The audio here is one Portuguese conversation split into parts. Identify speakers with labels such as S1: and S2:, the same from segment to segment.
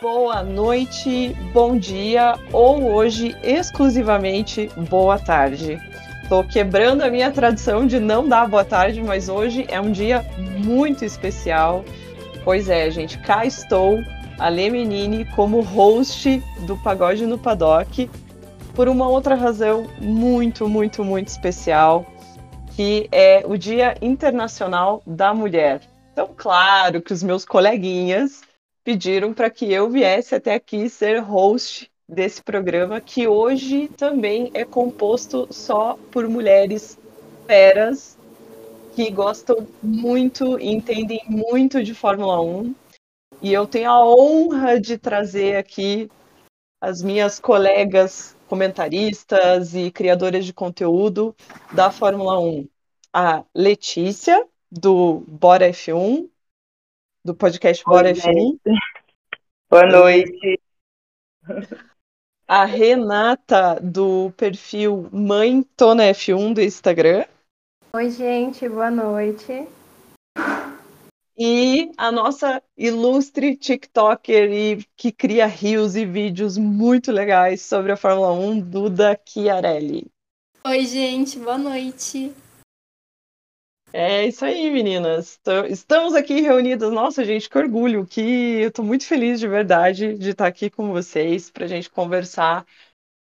S1: boa noite, bom dia ou hoje exclusivamente boa tarde. Estou quebrando a minha tradição de não dar boa tarde, mas hoje é um dia muito especial. Pois é, gente, cá estou, a Lê Menini, como host do Pagode no Paddock, por uma outra razão muito, muito, muito especial, que é o Dia Internacional da Mulher. Então, claro que os meus coleguinhas pediram para que eu viesse até aqui ser host desse programa, que hoje também é composto só por mulheres feras que gostam muito e entendem muito de Fórmula 1. E eu tenho a honra de trazer aqui as minhas colegas comentaristas e criadoras de conteúdo da Fórmula 1. A Letícia, do Bora F1, do podcast Bora Oi, F1.
S2: Boa noite.
S1: A Renata, do perfil Mãe Tona F1 do Instagram.
S3: Oi, gente, boa noite.
S1: E a nossa ilustre TikToker e que cria rios e vídeos muito legais sobre a Fórmula 1, Duda Chiarelli.
S4: Oi, gente, boa noite.
S1: É isso aí, meninas. Estamos aqui reunidas. Nossa, gente, que orgulho, que eu estou muito feliz de verdade de estar aqui com vocês para a gente conversar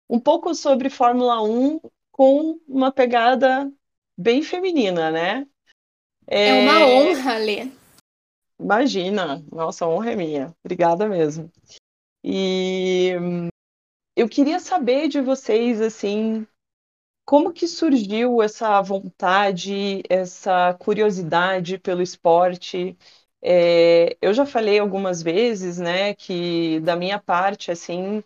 S1: um pouco sobre Fórmula 1 com uma pegada bem feminina, né?
S4: É, é uma honra, Lê.
S1: Imagina, nossa, a honra é minha. Obrigada mesmo. E eu queria saber de vocês, assim, como que surgiu essa vontade, essa curiosidade pelo esporte? É, eu já falei algumas vezes, né, que da minha parte, assim,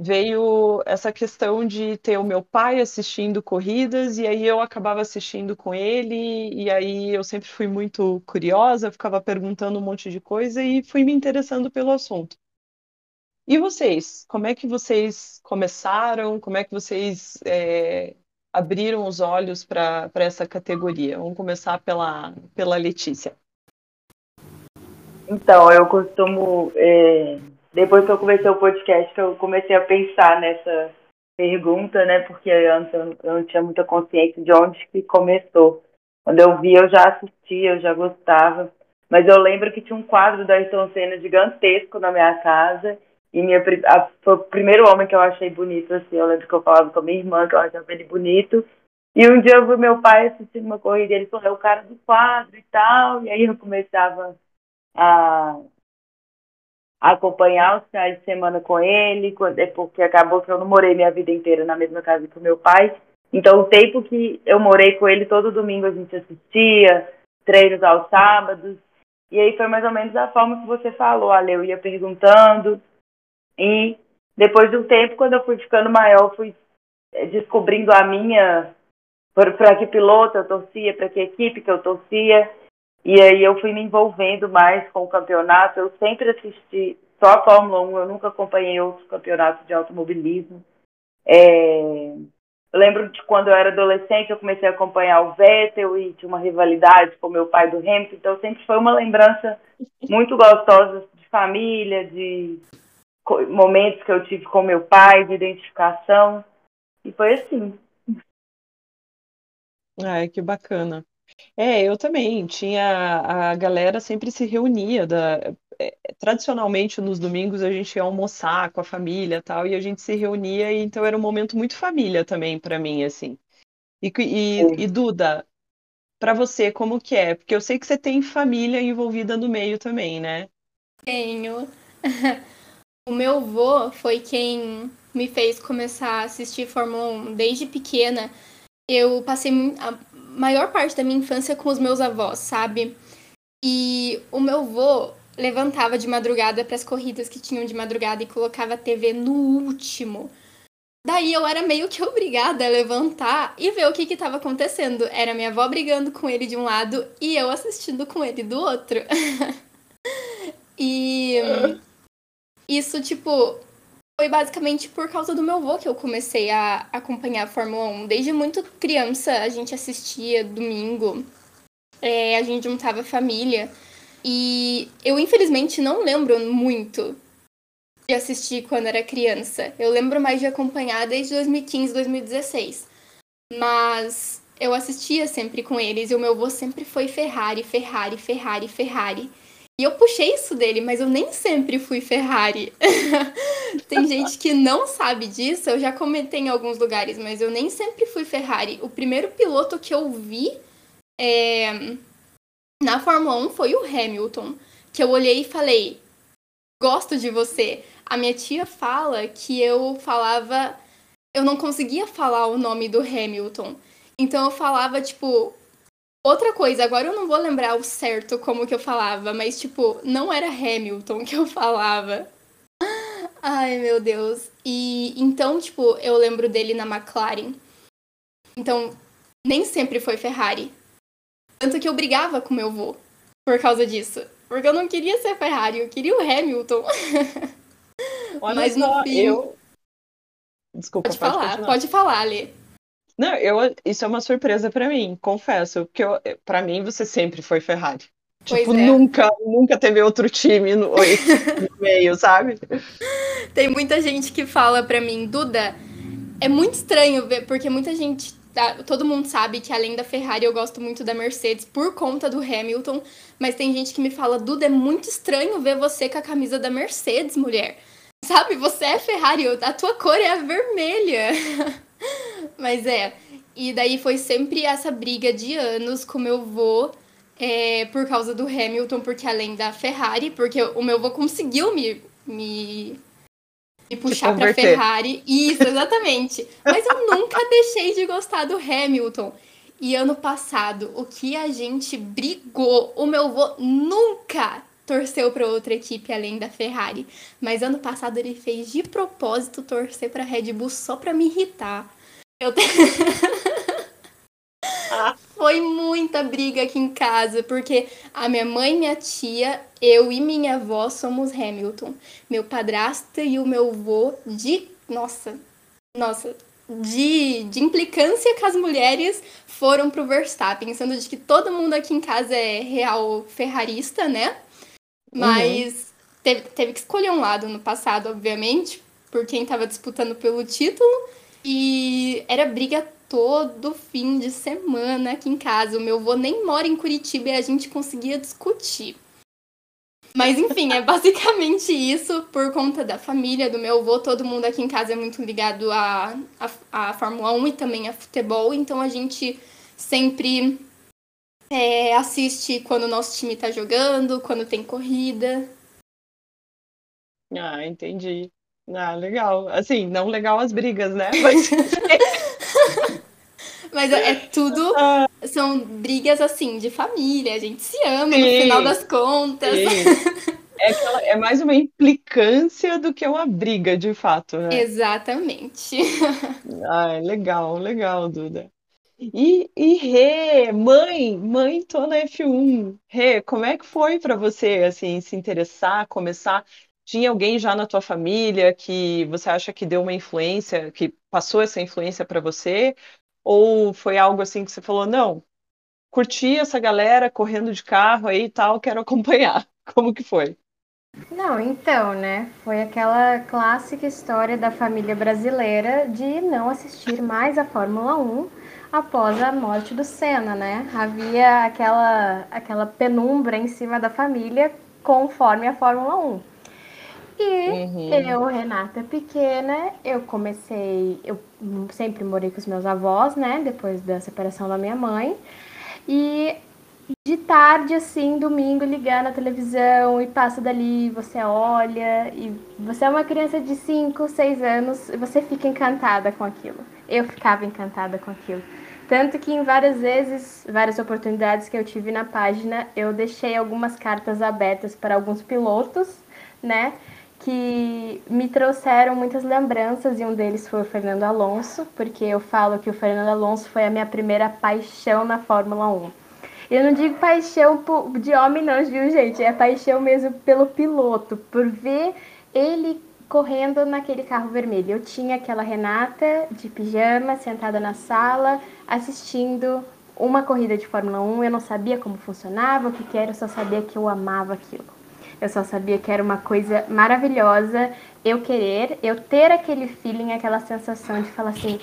S1: veio essa questão de ter o meu pai assistindo corridas e aí eu acabava assistindo com ele e aí eu sempre fui muito curiosa, ficava perguntando um monte de coisa e fui me interessando pelo assunto. E vocês? Como é que vocês começaram? Como é que vocês é, abriram os olhos para essa categoria? Vamos começar pela, pela Letícia.
S2: Então, eu costumo, é, depois que eu comecei o podcast, eu comecei a pensar nessa pergunta, né? Porque antes eu, eu não tinha muita consciência de onde que começou. Quando eu vi, eu já assistia, eu já gostava. Mas eu lembro que tinha um quadro da Ayrton Senna gigantesco na minha casa e minha, a, foi o primeiro homem que eu achei bonito, assim. Eu lembro que eu falava com a minha irmã que eu achava ele bonito. E um dia eu vi meu pai assistindo uma corrida ele falou, é o cara do quadro e tal. E aí eu começava a, a acompanhar os finais de semana com ele, é porque acabou que eu não morei minha vida inteira na mesma casa que o meu pai. Então, o tempo que eu morei com ele, todo domingo a gente assistia, treinos aos sábados. E aí foi mais ou menos a forma que você falou, Ale. Eu ia perguntando, e depois de um tempo, quando eu fui ficando maior, fui eh, descobrindo a minha para que piloto eu torcia, para que equipe que eu torcia. E aí eu fui me envolvendo mais com o campeonato. Eu sempre assisti só a Fórmula 1, eu nunca acompanhei outros campeonatos de automobilismo. É... Eu lembro de quando eu era adolescente, eu comecei a acompanhar o Vettel e tinha uma rivalidade com meu pai do Hamilton. Então sempre foi uma lembrança muito gostosa de família, de momentos que eu tive com meu pai, de identificação. E foi assim.
S1: Ai, que bacana. É, eu também tinha a galera sempre se reunia da, é, tradicionalmente nos domingos a gente ia almoçar com a família tal e a gente se reunia e então era um momento muito família também para mim assim. E, e, e Duda, para você como que é? Porque eu sei que você tem família envolvida no meio também, né?
S4: Tenho. O meu avô foi quem me fez começar a assistir Fórmula 1 desde pequena. Eu passei a maior parte da minha infância com os meus avós, sabe? E o meu avô levantava de madrugada para as corridas que tinham de madrugada e colocava a TV no último. Daí eu era meio que obrigada a levantar e ver o que estava acontecendo. Era minha avó brigando com ele de um lado e eu assistindo com ele do outro. e isso, tipo, foi basicamente por causa do meu avô que eu comecei a acompanhar a Fórmula 1. Desde muito criança, a gente assistia domingo, é, a gente juntava família. E eu, infelizmente, não lembro muito de assistir quando era criança. Eu lembro mais de acompanhar desde 2015, 2016. Mas eu assistia sempre com eles e o meu avô sempre foi Ferrari, Ferrari, Ferrari, Ferrari. E eu puxei isso dele, mas eu nem sempre fui Ferrari. Tem gente que não sabe disso, eu já comentei em alguns lugares, mas eu nem sempre fui Ferrari. O primeiro piloto que eu vi é... na Fórmula 1 foi o Hamilton, que eu olhei e falei: gosto de você. A minha tia fala que eu falava. Eu não conseguia falar o nome do Hamilton. Então eu falava, tipo, outra coisa. Agora eu não vou lembrar o certo como que eu falava, mas, tipo, não era Hamilton que eu falava. Ai, meu Deus. E então, tipo, eu lembro dele na McLaren. Então, nem sempre foi Ferrari. Tanto que eu brigava com meu avô por causa disso. Porque eu não queria ser Ferrari, eu queria o Hamilton.
S1: Olha Mas só, no fim. Eu... Desculpa,
S4: pode, pode falar, continuar. pode falar, Lê.
S1: Não, eu, isso é uma surpresa para mim, confesso, porque para mim você sempre foi Ferrari.
S4: Pois
S1: tipo,
S4: é.
S1: nunca, nunca teve outro time no, no meio, sabe?
S4: Tem muita gente que fala pra mim, Duda, é muito estranho ver, porque muita gente, tá, todo mundo sabe que além da Ferrari eu gosto muito da Mercedes por conta do Hamilton, mas tem gente que me fala, Duda, é muito estranho ver você com a camisa da Mercedes, mulher. Sabe, você é Ferrari, a tua cor é a vermelha. Mas é. E daí foi sempre essa briga de anos com meu vô é, por causa do Hamilton, porque além da Ferrari, porque o meu vô conseguiu me, me, me puxar pra Ferrari. Isso, exatamente. Mas eu nunca deixei de gostar do Hamilton. E ano passado, o que a gente brigou, o meu vô nunca torceu para outra equipe além da Ferrari. Mas ano passado ele fez de propósito torcer para Red Bull só para me irritar. Eu te... Foi muita briga aqui em casa, porque a minha mãe, minha tia, eu e minha avó somos Hamilton. Meu padrasto e o meu avô de. Nossa, nossa, de, de implicância com as mulheres foram pro Verstappen, sendo de que todo mundo aqui em casa é real ferrarista, né? Mas uhum. teve, teve que escolher um lado no passado, obviamente, por quem estava disputando pelo título. E era briga todo fim de semana aqui em casa. O meu avô nem mora em Curitiba e a gente conseguia discutir. Mas enfim, é basicamente isso por conta da família, do meu avô. Todo mundo aqui em casa é muito ligado à, à, à Fórmula 1 e também a futebol. Então a gente sempre é, assiste quando o nosso time tá jogando, quando tem corrida.
S1: Ah, entendi. Ah, legal. Assim, não legal as brigas, né? Mas,
S4: Mas é tudo. Ah. São brigas assim, de família, a gente se ama sim, no final das contas.
S1: É, aquela, é mais uma implicância do que uma briga, de fato, né?
S4: Exatamente.
S1: Ah, legal, legal, Duda. E, e Rê, mãe, mãe, tô na F1. Rê, como é que foi para você, assim, se interessar, começar? Tinha alguém já na tua família que você acha que deu uma influência, que passou essa influência para você? Ou foi algo assim que você falou, não, curti essa galera correndo de carro aí e tal, quero acompanhar. Como que foi?
S3: Não, então, né? Foi aquela clássica história da família brasileira de não assistir mais a Fórmula 1 após a morte do Senna, né? Havia aquela, aquela penumbra em cima da família conforme a Fórmula 1. E uhum. eu, Renata pequena, eu comecei, eu sempre morei com os meus avós, né, depois da separação da minha mãe. E de tarde, assim, domingo, ligar na televisão e passa dali, você olha, e você é uma criança de 5, 6 anos e você fica encantada com aquilo. Eu ficava encantada com aquilo. Tanto que em várias vezes, várias oportunidades que eu tive na página, eu deixei algumas cartas abertas para alguns pilotos, né? Que me trouxeram muitas lembranças e um deles foi o Fernando Alonso, porque eu falo que o Fernando Alonso foi a minha primeira paixão na Fórmula 1. Eu não digo paixão de homem não, viu, gente? É paixão mesmo pelo piloto, por ver ele correndo naquele carro vermelho. Eu tinha aquela Renata de pijama, sentada na sala, assistindo uma corrida de Fórmula 1. Eu não sabia como funcionava, o que, era, eu só sabia que eu amava aquilo. Eu só sabia que era uma coisa maravilhosa eu querer, eu ter aquele feeling, aquela sensação de falar assim: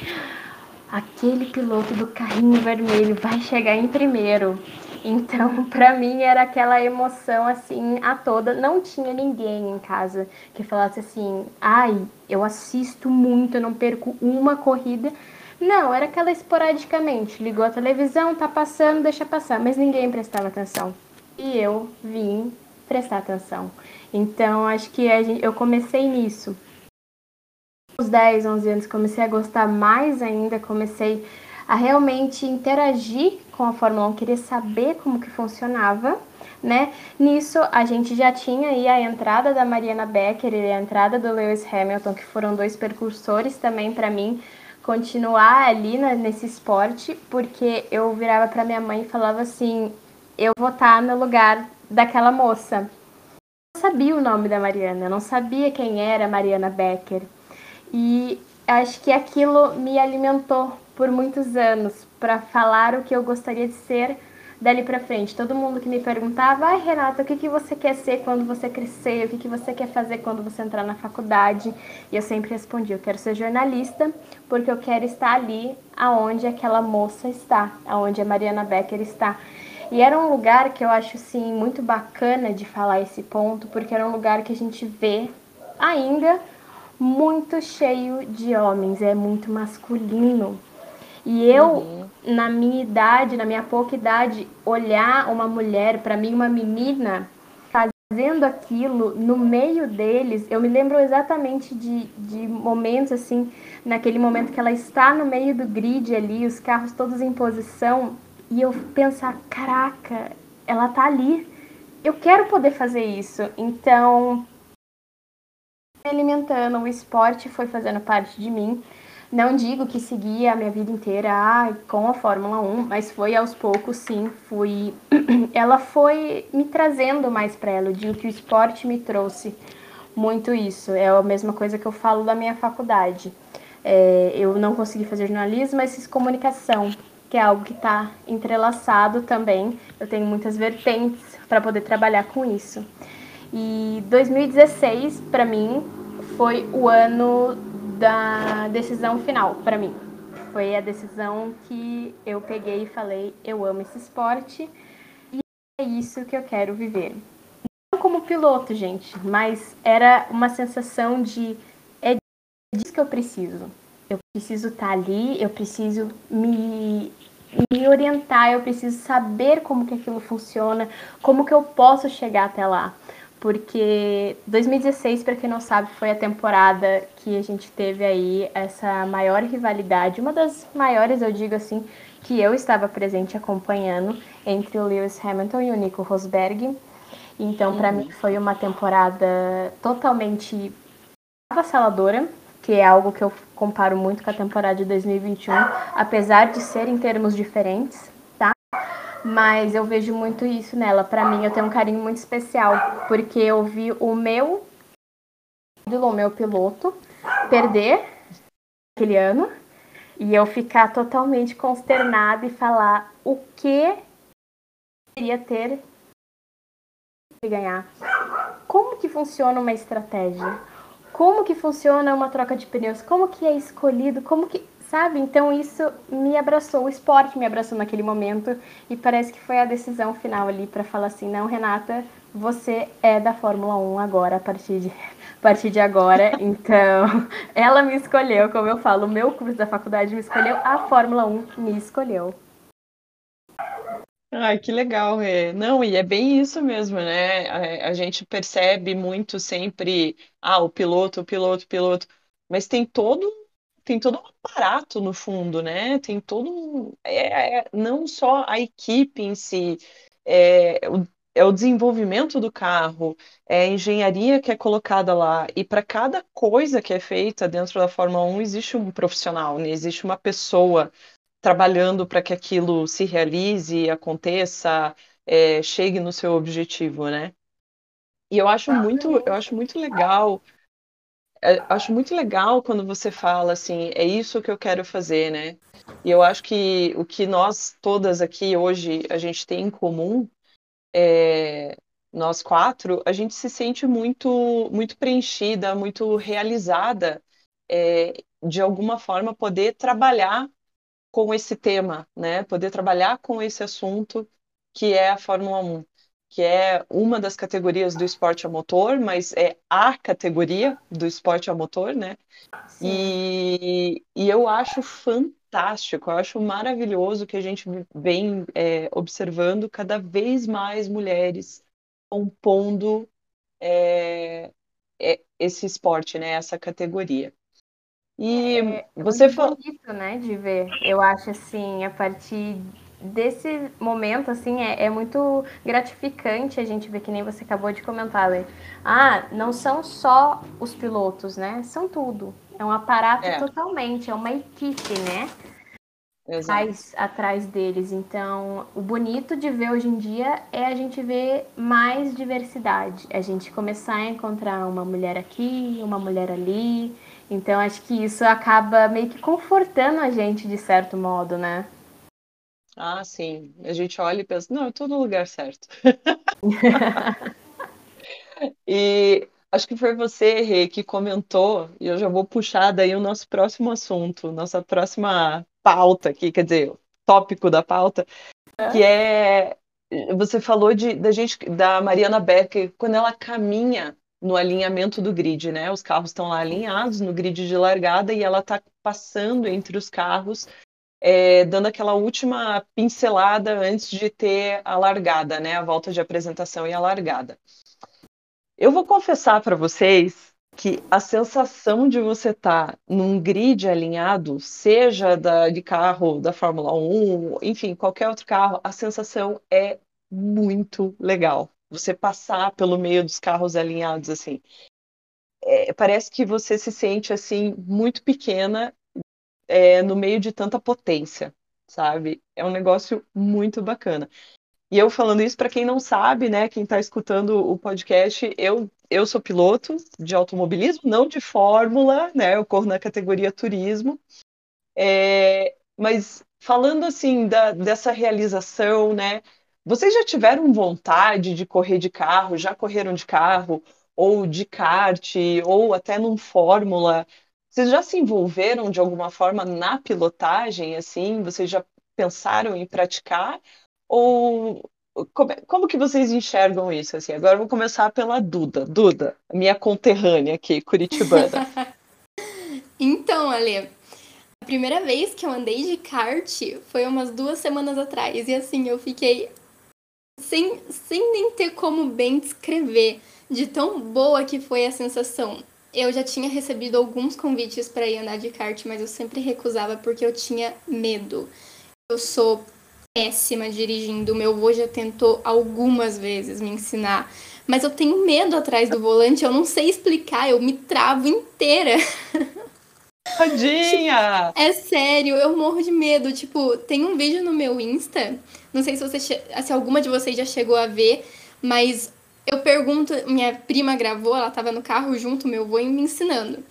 S3: aquele piloto do carrinho vermelho vai chegar em primeiro. Então, para mim era aquela emoção assim a toda. Não tinha ninguém em casa que falasse assim: "Ai, eu assisto muito, eu não perco uma corrida". Não, era aquela esporadicamente. Ligou a televisão, tá passando, deixa passar, mas ninguém prestava atenção. E eu vim prestar atenção. Então, acho que gente, eu comecei nisso. Aos 10, 11 anos, comecei a gostar mais ainda, comecei a realmente interagir com a Fórmula 1, querer saber como que funcionava, né? Nisso, a gente já tinha aí a entrada da Mariana Becker e a entrada do Lewis Hamilton, que foram dois percursores também para mim continuar ali na, nesse esporte, porque eu virava para minha mãe e falava assim: eu vou estar tá no lugar daquela moça. Eu não sabia o nome da Mariana, eu não sabia quem era Mariana Becker. E acho que aquilo me alimentou por muitos anos para falar o que eu gostaria de ser dali para frente. Todo mundo que me perguntava, ai Renata, o que, que você quer ser quando você crescer? O que, que você quer fazer quando você entrar na faculdade? E eu sempre respondi, eu quero ser jornalista, porque eu quero estar ali aonde aquela moça está, aonde a Mariana Becker está. E era um lugar que eu acho assim muito bacana de falar esse ponto, porque era um lugar que a gente vê ainda muito cheio de homens, é muito masculino. E eu, uhum. na minha idade, na minha pouca idade, olhar uma mulher, para mim, uma menina, fazendo aquilo no meio deles, eu me lembro exatamente de, de momentos assim, naquele momento que ela está no meio do grid ali, os carros todos em posição, e eu pensar, caraca, ela tá ali. Eu quero poder fazer isso. Então, alimentando, o esporte foi fazendo parte de mim. Não digo que segui a minha vida inteira ah, com a Fórmula 1, mas foi aos poucos, sim. Fui. ela foi me trazendo mais para ela. Eu digo que o esporte me trouxe muito isso. É a mesma coisa que eu falo da minha faculdade. É, eu não consegui fazer jornalismo, mas fiz comunicação, que é algo que está entrelaçado também. Eu tenho muitas vertentes para poder trabalhar com isso. E 2016, para mim, foi o ano da decisão final para mim. Foi a decisão que eu peguei e falei: eu amo esse esporte e é isso que eu quero viver. Não como piloto, gente, mas era uma sensação de é disso que eu preciso. Eu preciso estar tá ali, eu preciso me, me orientar, eu preciso saber como que aquilo funciona, como que eu posso chegar até lá porque 2016, para quem não sabe, foi a temporada que a gente teve aí essa maior rivalidade, uma das maiores, eu digo assim, que eu estava presente acompanhando entre o Lewis Hamilton e o Nico Rosberg. Então, para uhum. mim, foi uma temporada totalmente avassaladora, que é algo que eu comparo muito com a temporada de 2021, apesar de ser em termos diferentes mas eu vejo muito isso nela. Para mim, eu tenho um carinho muito especial, porque eu vi o meu ídolo, o meu piloto, perder aquele ano e eu ficar totalmente consternada e falar o que queria ter e ganhar. Como que funciona uma estratégia? Como que funciona uma troca de pneus? Como que é escolhido? Como que sabe? Então isso me abraçou, o esporte me abraçou naquele momento e parece que foi a decisão final ali para falar assim, não, Renata, você é da Fórmula 1 agora, a partir de, a partir de agora. Então, ela me escolheu, como eu falo, o meu curso da faculdade me escolheu, a Fórmula 1 me escolheu.
S1: Ai, que legal, Rê. Não, e é bem isso mesmo, né? A, a gente percebe muito sempre, ah, o piloto, o piloto, o piloto, mas tem todo tem todo um aparato no fundo, né? Tem todo é, é, não só a equipe em si, é o, é o desenvolvimento do carro, é a engenharia que é colocada lá. E para cada coisa que é feita dentro da Fórmula 1 existe um profissional, né? existe uma pessoa trabalhando para que aquilo se realize, aconteça, é, chegue no seu objetivo, né? E eu acho muito, eu acho muito legal é, acho muito legal quando você fala assim, é isso que eu quero fazer, né? E eu acho que o que nós todas aqui hoje a gente tem em comum é, nós quatro, a gente se sente muito, muito preenchida, muito realizada é, de alguma forma poder trabalhar com esse tema, né? Poder trabalhar com esse assunto que é a Fórmula 1, que é uma das categorias do esporte a motor, mas é a categoria do esporte a motor, né? E, e, eu acho fantástico, eu acho maravilhoso que a gente vem é, observando cada vez mais mulheres compondo é, é, esse esporte, né? Essa categoria.
S3: E é, é você falou. bonito, né, de ver. Eu acho assim, a partir desse momento, assim, é, é, muito gratificante a gente ver que nem você acabou de comentar, Lê. Ah, não são só os pilotos, né? São tudo. É um aparato é. totalmente, é uma equipe, né? Atrás, atrás deles. Então, o bonito de ver hoje em dia é a gente ver mais diversidade. A gente começar a encontrar uma mulher aqui, uma mulher ali. Então acho que isso acaba meio que confortando a gente de certo modo, né?
S1: Ah, sim. A gente olha e pensa, não, eu tô no lugar certo. e acho que foi você, Rê, que comentou, e eu já vou puxar daí o nosso próximo assunto, nossa próxima pauta aqui, quer dizer, tópico da pauta, é. que é você falou de, da gente, da Mariana Becker, quando ela caminha no alinhamento do grid, né? Os carros estão lá alinhados no grid de largada e ela está passando entre os carros, é, dando aquela última pincelada antes de ter a largada, né? A volta de apresentação e a largada. Eu vou confessar para vocês que a sensação de você estar tá num grid alinhado, seja da, de carro da Fórmula 1, enfim, qualquer outro carro, a sensação é muito legal você passar pelo meio dos carros alinhados assim. É, parece que você se sente assim muito pequena é, no meio de tanta potência, sabe? É um negócio muito bacana. E eu falando isso para quem não sabe, né, quem está escutando o podcast, eu eu sou piloto de automobilismo, não de fórmula, né? Eu corro na categoria turismo. É, mas falando assim da, dessa realização, né? Vocês já tiveram vontade de correr de carro? Já correram de carro? Ou de kart? Ou até num Fórmula? Vocês já se envolveram de alguma forma na pilotagem? Assim, vocês já pensaram em praticar? Ou como, como que vocês enxergam isso? Assim, agora eu vou começar pela Duda. Duda, minha conterrânea aqui, curitibana.
S4: então, Ale, a primeira vez que eu andei de kart foi umas duas semanas atrás. E assim, eu fiquei sem, sem nem ter como bem descrever de tão boa que foi a sensação. Eu já tinha recebido alguns convites para ir andar de kart, mas eu sempre recusava porque eu tinha medo. Eu sou péssima dirigindo. Meu avô já tentou algumas vezes me ensinar, mas eu tenho medo atrás do volante, eu não sei explicar, eu me travo inteira.
S1: Tadinha!
S4: é sério, eu morro de medo. Tipo, tem um vídeo no meu Insta, não sei se, você, se alguma de vocês já chegou a ver, mas eu pergunto, minha prima gravou, ela tava no carro junto, meu avô, me ensinando.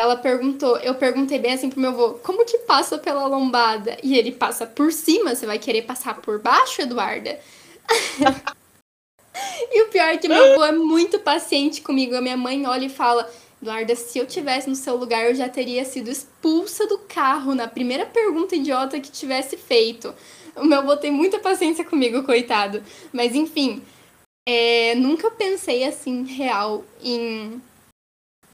S4: Ela perguntou, eu perguntei bem assim pro meu avô, como que passa pela lombada? E ele passa por cima, você vai querer passar por baixo, Eduarda? e o pior é que meu avô é muito paciente comigo. A minha mãe olha e fala, Eduarda, se eu tivesse no seu lugar, eu já teria sido expulsa do carro na primeira pergunta idiota que tivesse feito. O meu tem muita paciência comigo, coitado. Mas enfim, é, nunca pensei assim, real, em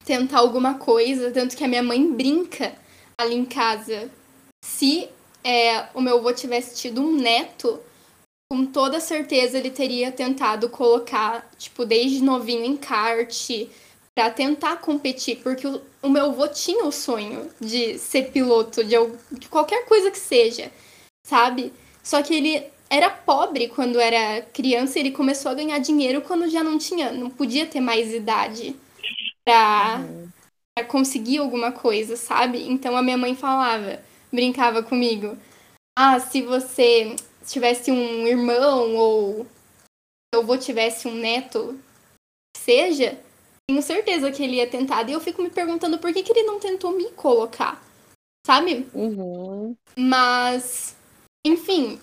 S4: tentar alguma coisa. Tanto que a minha mãe brinca ali em casa. Se é, o meu avô tivesse tido um neto, com toda certeza ele teria tentado colocar, tipo, desde novinho em kart para tentar competir, porque o, o, meu avô tinha o sonho de ser piloto de, de qualquer coisa que seja, sabe? Só que ele era pobre quando era criança e ele começou a ganhar dinheiro quando já não tinha, não podia ter mais idade para uhum. conseguir alguma coisa, sabe? Então a minha mãe falava, brincava comigo: "Ah, se você tivesse um irmão ou eu vou tivesse um neto, seja, tenho certeza que ele ia tentar. E eu fico me perguntando por que, que ele não tentou me colocar. Sabe?
S1: Uhum.
S4: Mas, enfim,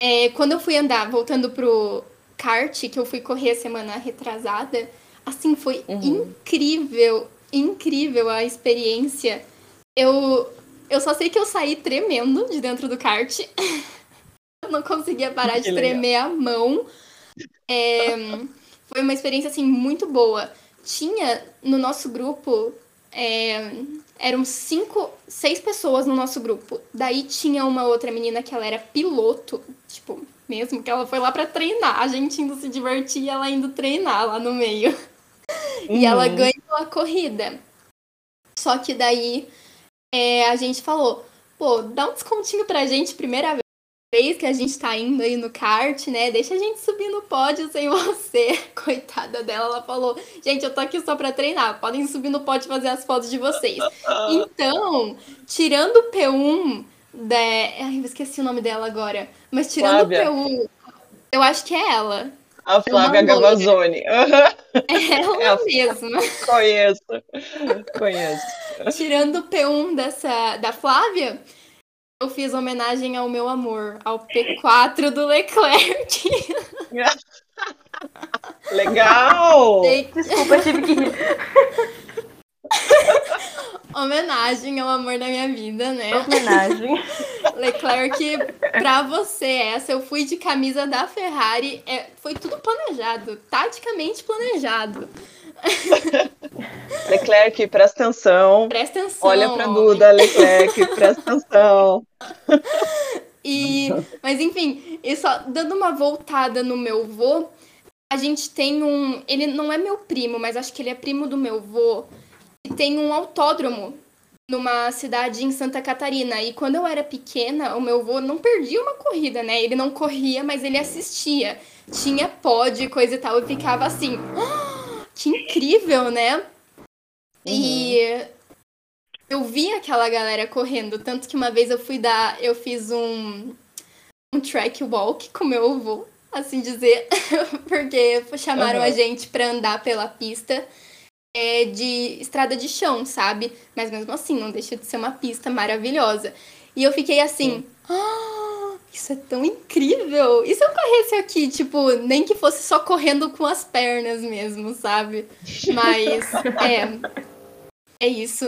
S4: é, quando eu fui andar, voltando pro, kart que eu fui correr semana retrasada, assim, foi uhum. incrível, incrível a experiência. Eu, eu só sei que eu saí tremendo de dentro do kart. eu não conseguia parar que de legal. tremer a mão. É, foi uma experiência, assim, muito boa. Tinha no nosso grupo é, eram cinco, seis pessoas no nosso grupo. Daí tinha uma outra menina que ela era piloto, tipo, mesmo, que ela foi lá para treinar. A gente indo se divertir e ela indo treinar lá no meio. Uhum. E ela ganhou a corrida. Só que daí é, a gente falou, pô, dá um descontinho pra gente primeira vez vez que a gente tá indo aí no kart, né? Deixa a gente subir no pódio sem você. Coitada dela, ela falou: gente, eu tô aqui só pra treinar. Podem subir no pódio e fazer as fotos de vocês. Então, tirando o P1 da. Ai, eu esqueci o nome dela agora. Mas tirando Flávia. o P1, eu acho que é ela.
S1: A Flávia Gavazzoni.
S4: Uhum. Ela é mesma.
S1: Conheço. Conheço.
S4: Tirando o P1 dessa, da Flávia, eu fiz homenagem ao meu amor, ao P4 do Leclerc.
S1: Legal!
S2: Desculpa, tive que rir.
S4: homenagem ao amor da minha vida, né?
S2: Homenagem.
S4: Leclerc, pra você, essa eu fui de camisa da Ferrari. É, foi tudo planejado, taticamente planejado.
S1: Leclerc, presta atenção.
S4: Presta atenção.
S1: Olha pra Duda, Leclerc, presta atenção.
S4: E, mas enfim, e só dando uma voltada no meu vô, a gente tem um. Ele não é meu primo, mas acho que ele é primo do meu vô. E tem um autódromo numa cidade em Santa Catarina. E quando eu era pequena, o meu vô não perdia uma corrida, né? Ele não corria, mas ele assistia. Tinha pod, coisa e tal, e ficava assim. Oh! que incrível, né? Uhum. E eu vi aquela galera correndo, tanto que uma vez eu fui dar, eu fiz um um track walk com meu avô, assim dizer, porque chamaram uhum. a gente para andar pela pista é, de estrada de chão, sabe? Mas mesmo assim, não deixa de ser uma pista maravilhosa. E eu fiquei assim, ah, isso é tão incrível! E se eu corresse aqui, tipo, nem que fosse só correndo com as pernas mesmo, sabe? Mas, é. É isso.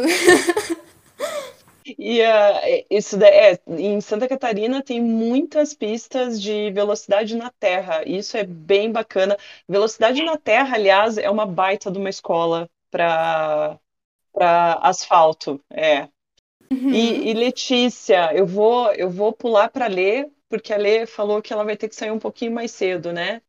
S1: E uh, isso é, em Santa Catarina tem muitas pistas de velocidade na terra. Isso é bem bacana. Velocidade na terra, aliás, é uma baita de uma escola para asfalto. É. Uhum. E, e, Letícia, eu vou eu vou pular para ler porque a Lê falou que ela vai ter que sair um pouquinho mais cedo, né?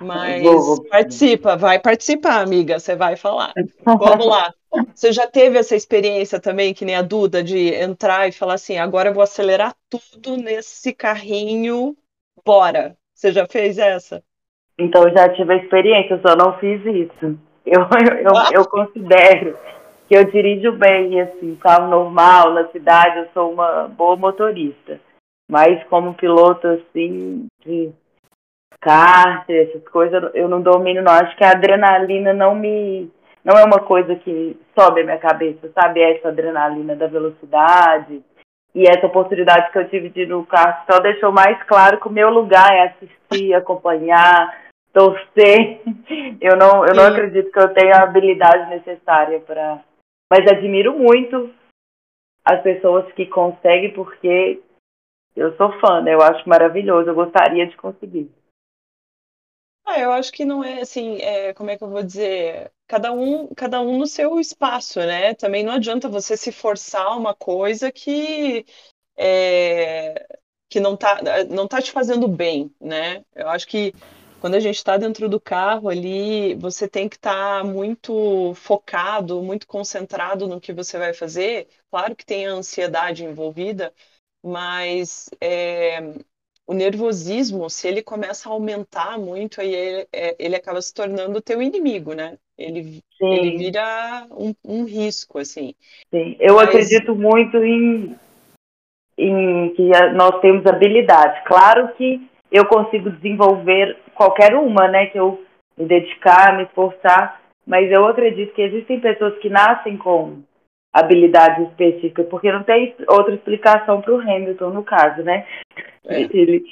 S1: Mas participa, vai participar, amiga, você vai falar. Vamos lá. Você já teve essa experiência também, que nem a Duda, de entrar e falar assim: agora eu vou acelerar tudo nesse carrinho, bora. Você já fez essa?
S2: Então, eu já tive a experiência, só não fiz isso. Eu, eu, eu, eu considero que eu dirijo bem, assim, carro normal, na cidade, eu sou uma boa motorista. Mas como piloto, assim, de kart, essas coisas, eu não domino não. Acho que a adrenalina não me... Não é uma coisa que sobe a minha cabeça, sabe? Essa adrenalina da velocidade. E essa oportunidade que eu tive de ir no kart só deixou mais claro que o meu lugar é assistir, acompanhar, torcer. Eu não, eu não acredito que eu tenha a habilidade necessária para. Mas admiro muito as pessoas que conseguem, porque eu sou fã, né? Eu acho maravilhoso, eu gostaria de conseguir.
S1: Ah, eu acho que não é assim, é, como é que eu vou dizer? Cada um, cada um no seu espaço, né? Também não adianta você se forçar uma coisa que é, que não tá, não tá te fazendo bem, né? Eu acho que quando a gente está dentro do carro ali, você tem que estar tá muito focado, muito concentrado no que você vai fazer. Claro que tem a ansiedade envolvida, mas é, o nervosismo, se ele começa a aumentar muito, aí ele, é, ele acaba se tornando teu inimigo, né? Ele, ele vira um, um, risco, assim.
S2: Sim, eu mas... acredito muito em, em que nós temos habilidade. Claro que eu consigo desenvolver qualquer uma, né? Que eu me dedicar, me esforçar, mas eu acredito que existem pessoas que nascem com habilidades específicas, porque não tem outra explicação para o Hamilton, no caso, né? É. Ele,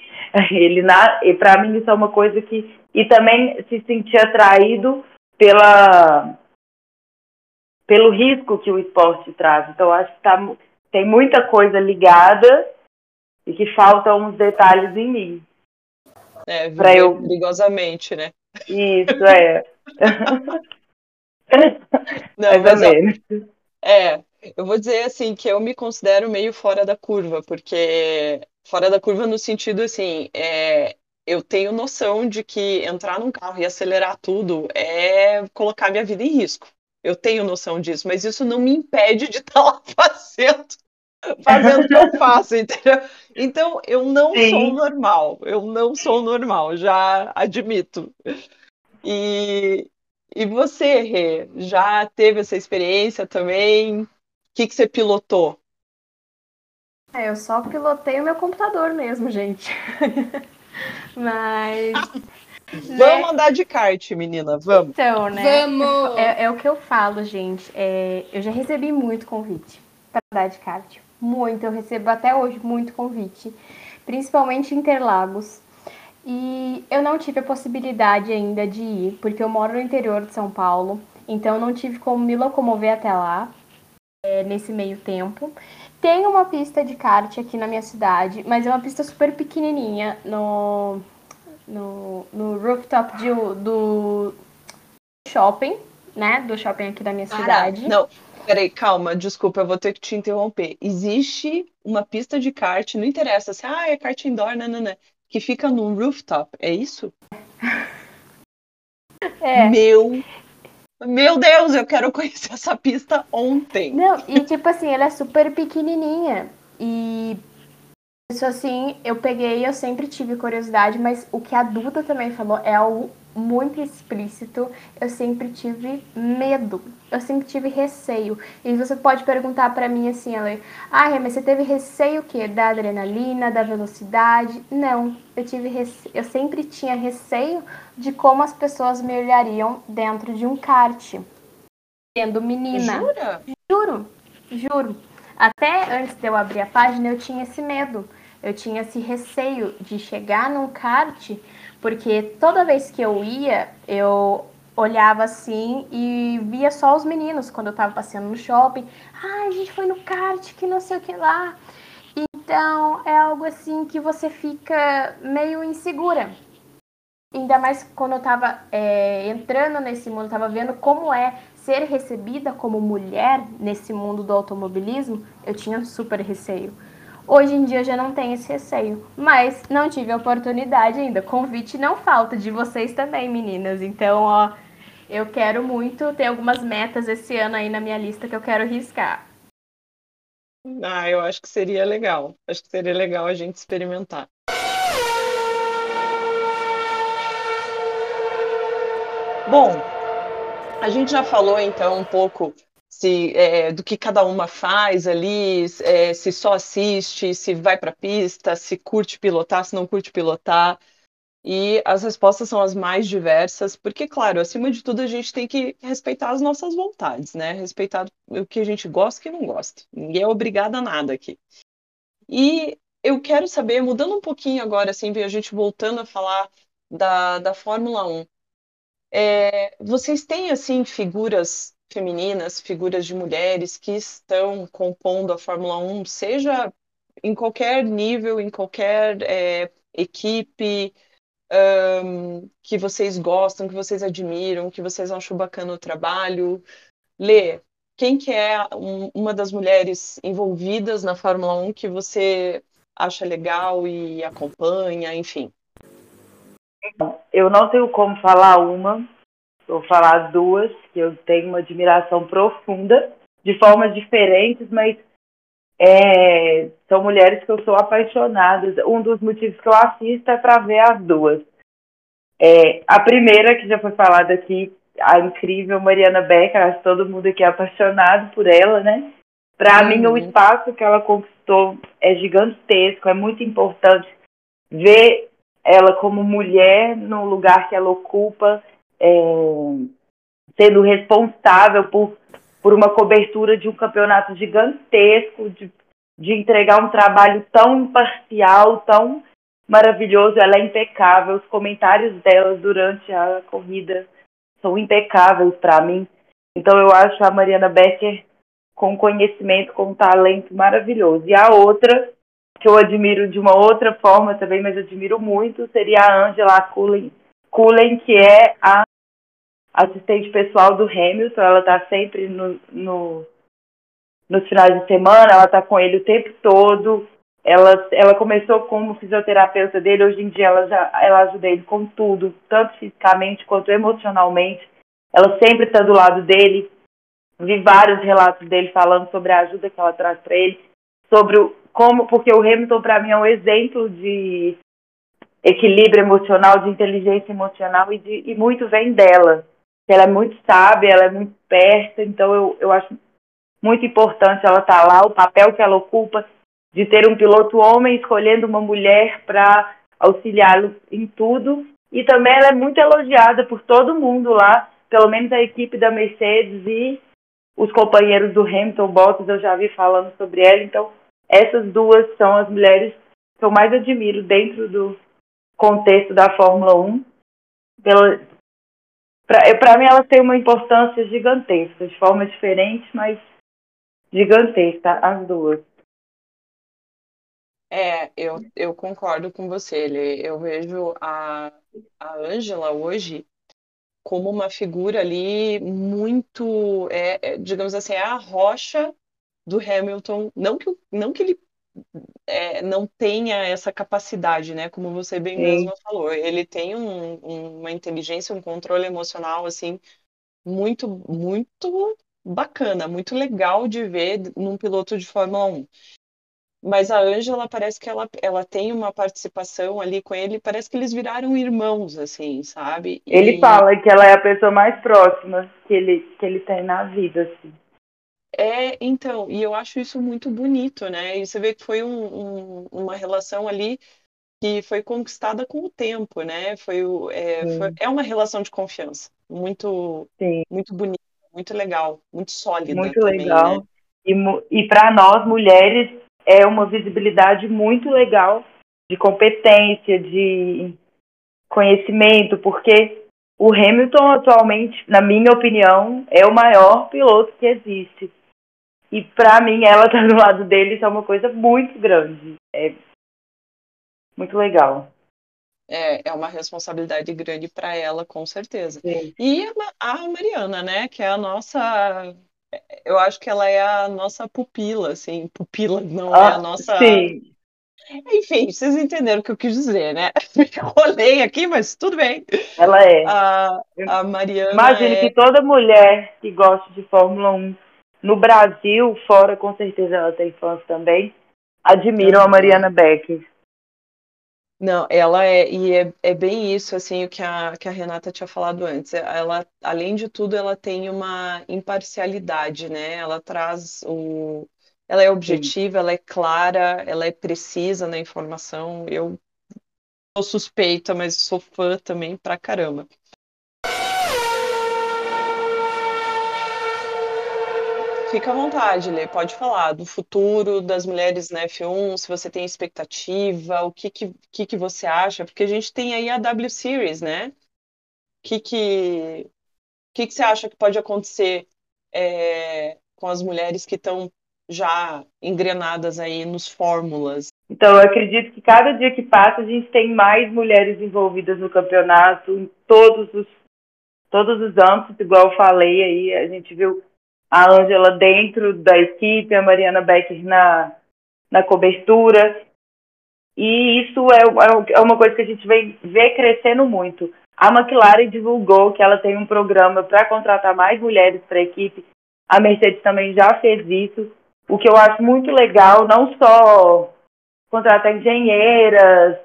S2: ele na, e para mim isso é uma coisa que e também se sentir atraído pela pelo risco que o esporte traz. Então acho que tá, tem muita coisa ligada e que faltam uns detalhes em mim.
S1: É, para eu perigosamente, né?
S2: Isso é.
S1: Não, Mais ou menos. É, eu vou dizer assim que eu me considero meio fora da curva, porque fora da curva no sentido assim, é, eu tenho noção de que entrar num carro e acelerar tudo é colocar minha vida em risco. Eu tenho noção disso, mas isso não me impede de estar tá lá fazendo, fazendo o que eu faço, entendeu? Então, eu não Sim. sou normal, eu não sou normal, já admito. E, e você, Rê, já teve essa experiência também? O que, que você pilotou?
S3: É, eu só pilotei o meu computador mesmo, gente. Mas.
S1: Né? Vamos andar de kart, menina, vamos.
S3: Então, né?
S4: Vamos!
S3: É, é o que eu falo, gente. É, eu já recebi muito convite para andar de kart. Muito, eu recebo até hoje muito convite. Principalmente em Interlagos. E eu não tive a possibilidade ainda de ir, porque eu moro no interior de São Paulo. Então, eu não tive como me locomover até lá é, nesse meio tempo. Tem uma pista de kart aqui na minha cidade, mas é uma pista super pequenininha no, no, no rooftop de, do shopping, né? Do shopping aqui da minha cidade.
S1: Não, peraí, calma, desculpa, eu vou ter que te interromper. Existe uma pista de kart, não interessa se ah, é kart indoor, não, não, não, que fica num rooftop, é isso?
S3: É.
S1: Meu meu Deus, eu quero conhecer essa pista ontem.
S3: Não, e tipo assim, ela é super pequenininha. E isso assim, eu peguei, eu sempre tive curiosidade, mas o que a Duda também falou é algo muito explícito. Eu sempre tive medo, eu sempre tive receio. E você pode perguntar para mim assim, ela, ah, mas você teve receio o quê? Da adrenalina, da velocidade? Não, eu tive receio, eu sempre tinha receio de como as pessoas me olhariam dentro de um kart. Sendo menina.
S1: Jura?
S3: Juro, juro. Até antes de eu abrir a página, eu tinha esse medo. Eu tinha esse receio de chegar num kart, porque toda vez que eu ia, eu olhava assim e via só os meninos quando eu tava passeando no shopping. Ai, ah, a gente foi no kart, que não sei o que lá. Então, é algo assim que você fica meio insegura. Ainda mais quando eu tava é, entrando nesse mundo, tava vendo como é ser recebida como mulher nesse mundo do automobilismo, eu tinha super receio. Hoje em dia eu já não tenho esse receio, mas não tive a oportunidade ainda. Convite não falta de vocês também, meninas. Então, ó, eu quero muito ter algumas metas esse ano aí na minha lista que eu quero riscar.
S1: Ah, eu acho que seria legal. Acho que seria legal a gente experimentar. Bom, a gente já falou então um pouco se, é, do que cada uma faz ali, é, se só assiste, se vai para a pista, se curte pilotar, se não curte pilotar. E as respostas são as mais diversas, porque, claro, acima de tudo, a gente tem que respeitar as nossas vontades, né? Respeitar o que a gente gosta e o que não gosta. Ninguém é obrigado a nada aqui. E eu quero saber, mudando um pouquinho agora, assim, a gente voltando a falar da, da Fórmula 1. É, vocês têm, assim, figuras femininas, figuras de mulheres que estão compondo a Fórmula 1, seja em qualquer nível, em qualquer é, equipe, um, que vocês gostam, que vocês admiram, que vocês acham bacana o trabalho. Lê, quem que é um, uma das mulheres envolvidas na Fórmula 1 que você acha legal e acompanha, enfim?
S2: Eu não tenho como falar uma, vou falar duas, que eu tenho uma admiração profunda, de formas diferentes, mas é, são mulheres que eu sou apaixonada. Um dos motivos que eu assisto é para ver as duas. É, a primeira, que já foi falada aqui, a incrível Mariana Becker, acho que todo mundo aqui é apaixonado por ela, né? Para uhum. mim, o espaço que ela conquistou é gigantesco, é muito importante ver ela como mulher no lugar que ela ocupa, sendo responsável por, por uma cobertura de um campeonato gigantesco, de de entregar um trabalho tão imparcial, tão maravilhoso. Ela é impecável. Os comentários dela durante a corrida são impecáveis para mim. Então eu acho a Mariana Becker com conhecimento, com talento maravilhoso. E a outra, que eu admiro de uma outra forma também, mas admiro muito, seria a Angela Cullen, Cullen que é a assistente pessoal do Hamilton. Ela está sempre no, no, nos finais de semana, ela está com ele o tempo todo. Ela, ela começou como fisioterapeuta dele, hoje em dia ela, já, ela ajuda ele com tudo, tanto fisicamente quanto emocionalmente. Ela sempre está do lado dele. Vi vários relatos dele falando sobre a ajuda que ela traz para ele, sobre o, como, porque o Hamilton para mim é um exemplo de equilíbrio emocional, de inteligência emocional e, de, e muito vem dela. Ela é muito sábia, ela é muito perto, então eu, eu acho muito importante ela estar tá lá, o papel que ela ocupa de ter um piloto homem escolhendo uma mulher para auxiliá-lo em tudo. E também ela é muito elogiada por todo mundo lá, pelo menos a equipe da Mercedes e os companheiros do Hamilton Bottas, eu já vi falando sobre ela. Então, essas duas são as mulheres que eu mais admiro dentro do contexto da Fórmula 1. Para mim, elas têm uma importância gigantesca, de forma diferente, mas gigantesca, as duas.
S1: É, eu, eu concordo com você. Eu vejo a, a Angela hoje como uma figura ali muito, é, é, digamos assim, é a rocha do Hamilton. Não que, não que ele é, não tenha essa capacidade, né? Como você bem Sim. mesmo falou. Ele tem um, um, uma inteligência, um controle emocional, assim, muito, muito bacana, muito legal de ver num piloto de Fórmula 1. Mas a Ângela parece que ela, ela tem uma participação ali com ele, parece que eles viraram irmãos, assim, sabe?
S2: E... Ele fala que ela é a pessoa mais próxima que ele, que ele tem na vida, assim.
S1: É, então, e eu acho isso muito bonito, né? E você vê que foi um, um, uma relação ali que foi conquistada com o tempo, né? Foi, é, foi, é uma relação de confiança, muito, Sim. muito bonita, muito legal, muito sólida.
S2: Muito
S1: também,
S2: legal.
S1: Né?
S2: E, e para nós mulheres é uma visibilidade muito legal de competência, de conhecimento, porque o Hamilton atualmente, na minha opinião, é o maior piloto que existe. E para mim, ela estar tá do lado dele é uma coisa muito grande. É muito legal.
S1: É, é uma responsabilidade grande para ela, com certeza.
S2: Sim.
S1: E a, a Mariana, né, que é a nossa eu acho que ela é a nossa pupila, assim, pupila não ah, é a nossa.
S2: Sim.
S1: Enfim, vocês entenderam o que eu quis dizer, né? Rolei aqui, mas tudo bem.
S2: Ela é.
S1: A, a Mariana.
S2: Imagine
S1: é...
S2: que toda mulher que gosta de Fórmula 1 no Brasil, fora com certeza ela tem fãs também, admiram a Mariana Becker.
S1: Não, ela é, e é, é bem isso, assim, o que a, que a Renata tinha falado antes. Ela, além de tudo, ela tem uma imparcialidade, né? Ela traz o. Ela é objetiva, Sim. ela é clara, ela é precisa na informação. Eu sou suspeita, mas sou fã também pra caramba. Fica à vontade, Lê, pode falar do futuro das mulheres na F1, se você tem expectativa, o que, que, que, que você acha, porque a gente tem aí a W Series, né? O que, que, que, que você acha que pode acontecer é, com as mulheres que estão já engrenadas aí nos fórmulas?
S2: Então, eu acredito que cada dia que passa a gente tem mais mulheres envolvidas no campeonato, em todos os, todos os âmbitos, igual eu falei aí, a gente viu a Ângela dentro da equipe, a Mariana Becker na, na cobertura. E isso é, é, é uma coisa que a gente vê, vê crescendo muito. A McLaren divulgou que ela tem um programa para contratar mais mulheres para a equipe. A Mercedes também já fez isso, o que eu acho muito legal, não só contratar engenheiras,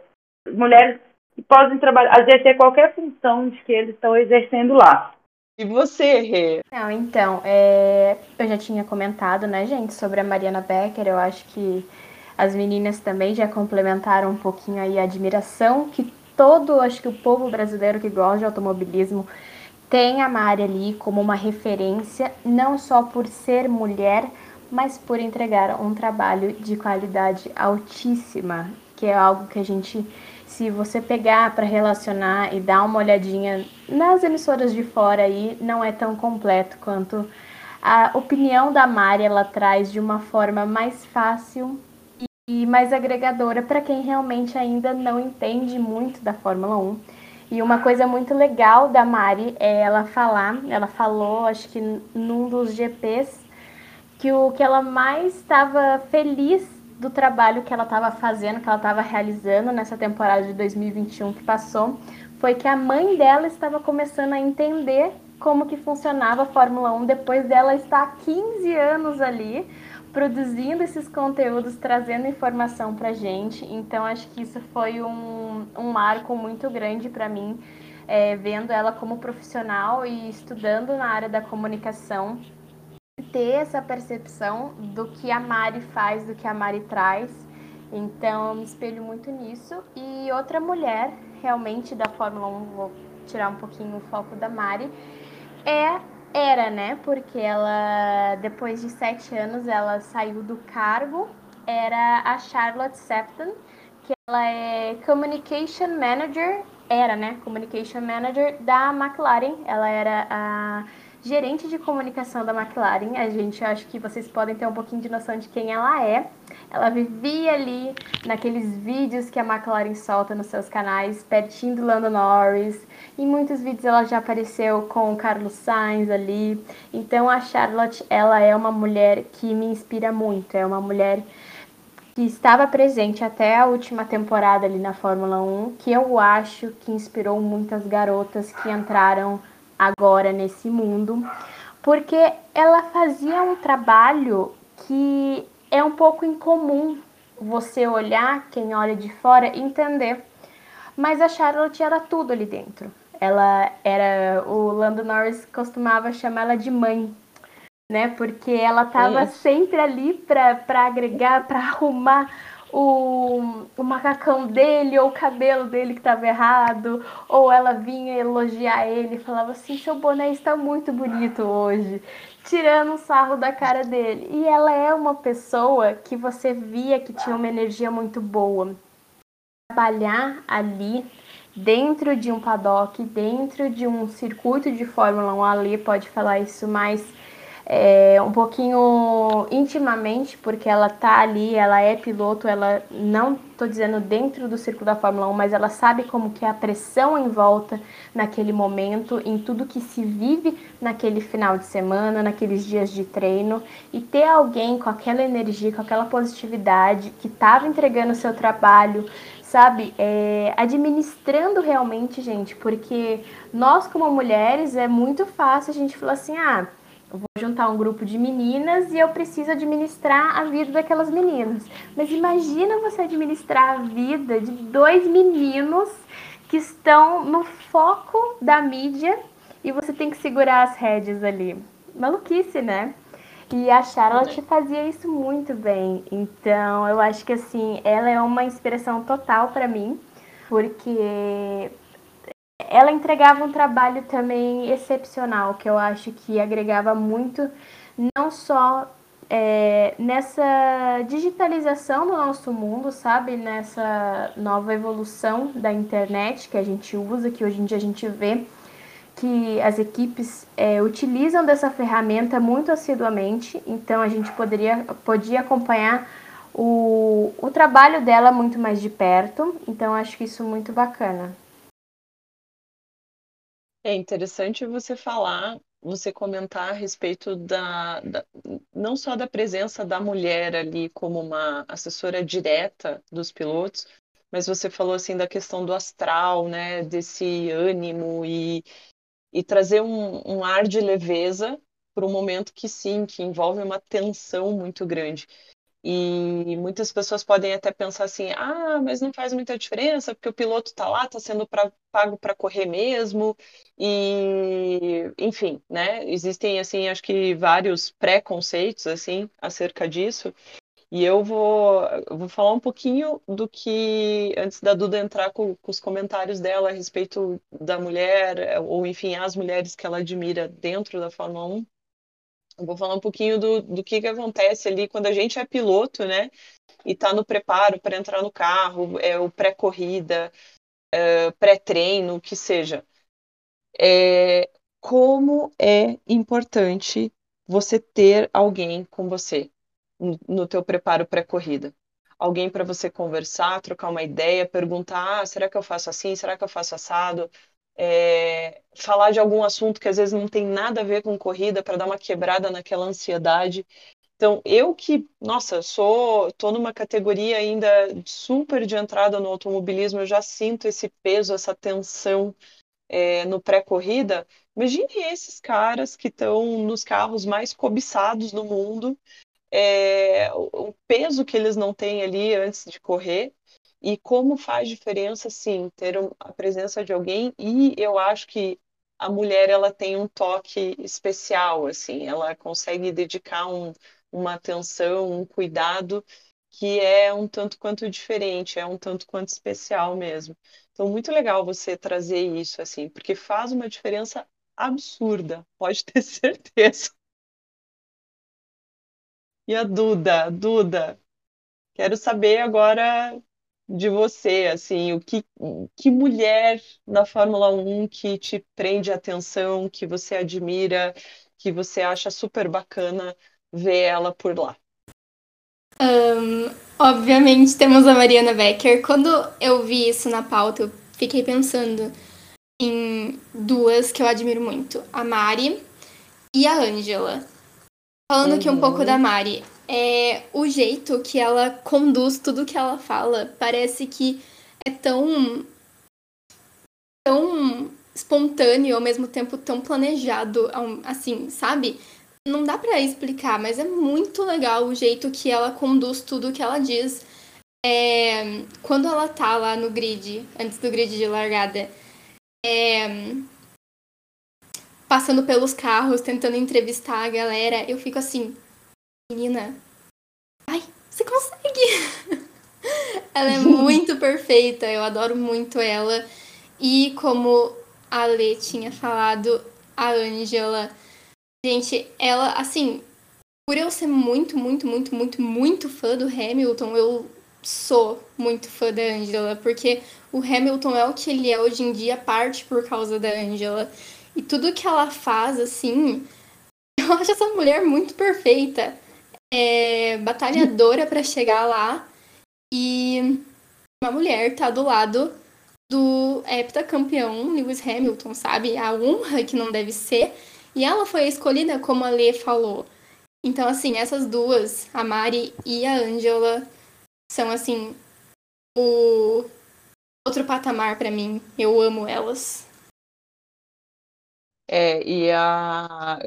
S2: mulheres que podem trabalhar, exercer qualquer função de que eles estão exercendo lá.
S1: E você, Rê?
S3: Não, então, é... eu já tinha comentado, né, gente, sobre a Mariana Becker. Eu acho que as meninas também já complementaram um pouquinho aí a admiração que todo, acho que o povo brasileiro que gosta de automobilismo tem a Mari ali como uma referência, não só por ser mulher, mas por entregar um trabalho de qualidade altíssima, que é algo que a gente, se você pegar para relacionar e dar uma olhadinha nas emissoras de fora aí, não é tão completo quanto a opinião da Mari ela traz de uma forma mais fácil e mais agregadora para quem realmente ainda não entende muito da Fórmula 1. E uma coisa muito legal da Mari é ela falar, ela falou, acho que num dos GPs, que o que ela mais estava feliz do trabalho que ela estava fazendo, que ela estava realizando nessa temporada de 2021 que passou, foi que a mãe dela estava começando a entender como que funcionava a Fórmula 1 depois dela estar 15 anos ali produzindo esses conteúdos, trazendo informação para gente. Então acho que isso foi um, um marco muito grande para mim, é, vendo ela como profissional e estudando na área da comunicação ter essa percepção do que a Mari faz, do que a Mari traz. Então, eu me espelho muito nisso. E outra mulher, realmente, da Fórmula 1, vou tirar um pouquinho o foco da Mari, é era, né? Porque ela, depois de sete anos, ela saiu do cargo. Era a Charlotte Sefton, que ela é Communication Manager, era, né? Communication Manager da McLaren. Ela era a gerente de comunicação da McLaren. A gente acho que vocês podem ter um pouquinho de noção de quem ela é. Ela vivia ali naqueles vídeos que a McLaren solta nos seus canais, pertinho do Lando Norris. Em muitos vídeos ela já apareceu com o Carlos Sainz ali. Então a Charlotte, ela é uma mulher que me inspira muito. É uma mulher que estava presente até a última temporada ali na Fórmula 1, que eu acho que inspirou muitas garotas que entraram agora nesse mundo, porque ela fazia um trabalho que é um pouco incomum você olhar, quem olha de fora, entender. Mas a Charlotte era tudo ali dentro. Ela era. O Lando Norris costumava chamá-la de mãe, né? Porque ela estava sempre ali para agregar, para arrumar o, o macacão dele ou o cabelo dele que estava errado, ou ela vinha elogiar ele e falava assim: seu boné está muito bonito hoje, tirando um sarro da cara dele. E ela é uma pessoa que você via que tinha uma energia muito boa. Trabalhar ali dentro de um paddock, dentro de um circuito de Fórmula 1, ali pode falar isso mais é, um pouquinho intimamente, porque ela tá ali, ela é piloto, ela não tô dizendo dentro do círculo da Fórmula 1, mas ela sabe como que é a pressão em volta naquele momento, em tudo que se vive naquele final de semana, naqueles dias de treino, e ter alguém com aquela energia, com aquela positividade, que estava entregando o seu trabalho, sabe, é, administrando realmente, gente, porque nós como mulheres é muito fácil a gente falar assim, ah, vou juntar um grupo de meninas e eu preciso administrar a vida daquelas meninas. Mas imagina você administrar a vida de dois meninos que estão no foco da mídia e você tem que segurar as rédeas ali. Maluquice, né? E a Charlotte fazia isso muito bem. Então, eu acho que assim, ela é uma inspiração total para mim, porque ela entregava um trabalho também excepcional, que eu acho que agregava muito, não só é, nessa digitalização do nosso mundo, sabe? Nessa nova evolução da internet que a gente usa, que hoje em dia a gente vê que as equipes é, utilizam dessa ferramenta muito assiduamente, então a gente poderia, podia acompanhar o, o trabalho dela muito mais de perto, então acho que isso muito bacana.
S1: É interessante você falar, você comentar a respeito da, da, não só da presença da mulher ali como uma assessora direta dos pilotos, mas você falou assim da questão do astral, né, desse ânimo e, e trazer um, um ar de leveza para um momento que sim, que envolve uma tensão muito grande. E muitas pessoas podem até pensar assim: ah, mas não faz muita diferença, porque o piloto está lá, está sendo pra, pago para correr mesmo. E, enfim, né? Existem, assim, acho que vários preconceitos, assim, acerca disso. E eu vou, vou falar um pouquinho do que, antes da Duda entrar com, com os comentários dela a respeito da mulher, ou enfim, as mulheres que ela admira dentro da Fórmula 1 Eu vou falar um pouquinho do, do que, que acontece ali quando a gente é piloto, né? E está no preparo para entrar no carro, é o pré-corrida, é, pré-treino, o que seja. É, como é importante você ter alguém com você no, no teu preparo pré-corrida. Alguém para você conversar, trocar uma ideia, perguntar, ah, será que eu faço assim? Será que eu faço assado? É, falar de algum assunto que às vezes não tem nada a ver com corrida para dar uma quebrada naquela ansiedade. Então, eu que, nossa, sou, tô numa categoria ainda super de entrada no automobilismo, eu já sinto esse peso, essa tensão é, no pré-corrida. Imagine esses caras que estão nos carros mais cobiçados do mundo, é, o peso que eles não têm ali antes de correr e como faz diferença, sim, ter a presença de alguém. E eu acho que a mulher ela tem um toque especial, assim, ela consegue dedicar um, uma atenção, um cuidado que é um tanto quanto diferente, é um tanto quanto especial mesmo. Então, muito legal você trazer isso, assim, porque faz uma diferença absurda, pode ter certeza. E a Duda, Duda, quero saber agora de você, assim, o que, que mulher na Fórmula 1 que te prende a atenção, que você admira, que você acha super bacana ver ela por lá?
S4: Um, obviamente temos a Mariana Becker. Quando eu vi isso na pauta, eu fiquei pensando em duas que eu admiro muito: a Mari e a Ângela. Falando uhum. aqui um pouco da Mari, é, o jeito que ela conduz tudo que ela fala parece que é tão tão espontâneo ao mesmo tempo tão planejado assim sabe? Não dá para explicar mas é muito legal o jeito que ela conduz tudo que ela diz. É, quando ela tá lá no grid antes do grid de largada é, passando pelos carros tentando entrevistar a galera eu fico assim menina, ai, você consegue! ela é muito perfeita, eu adoro muito ela. E como a Lê tinha falado, a Angela, gente, ela, assim, por eu ser muito, muito, muito, muito, muito fã do Hamilton, eu sou muito fã da Angela, porque o Hamilton é o que ele é hoje em dia, parte por causa da Angela. E tudo que ela faz, assim, eu acho essa mulher muito perfeita é, batalhadora para chegar lá e uma mulher tá do lado do heptacampeão Lewis Hamilton, sabe? A honra que não deve ser. E ela foi escolhida como a Lê falou. Então, assim, essas duas, a Mari e a Angela, são, assim, o outro patamar para mim. Eu amo elas.
S1: É, e a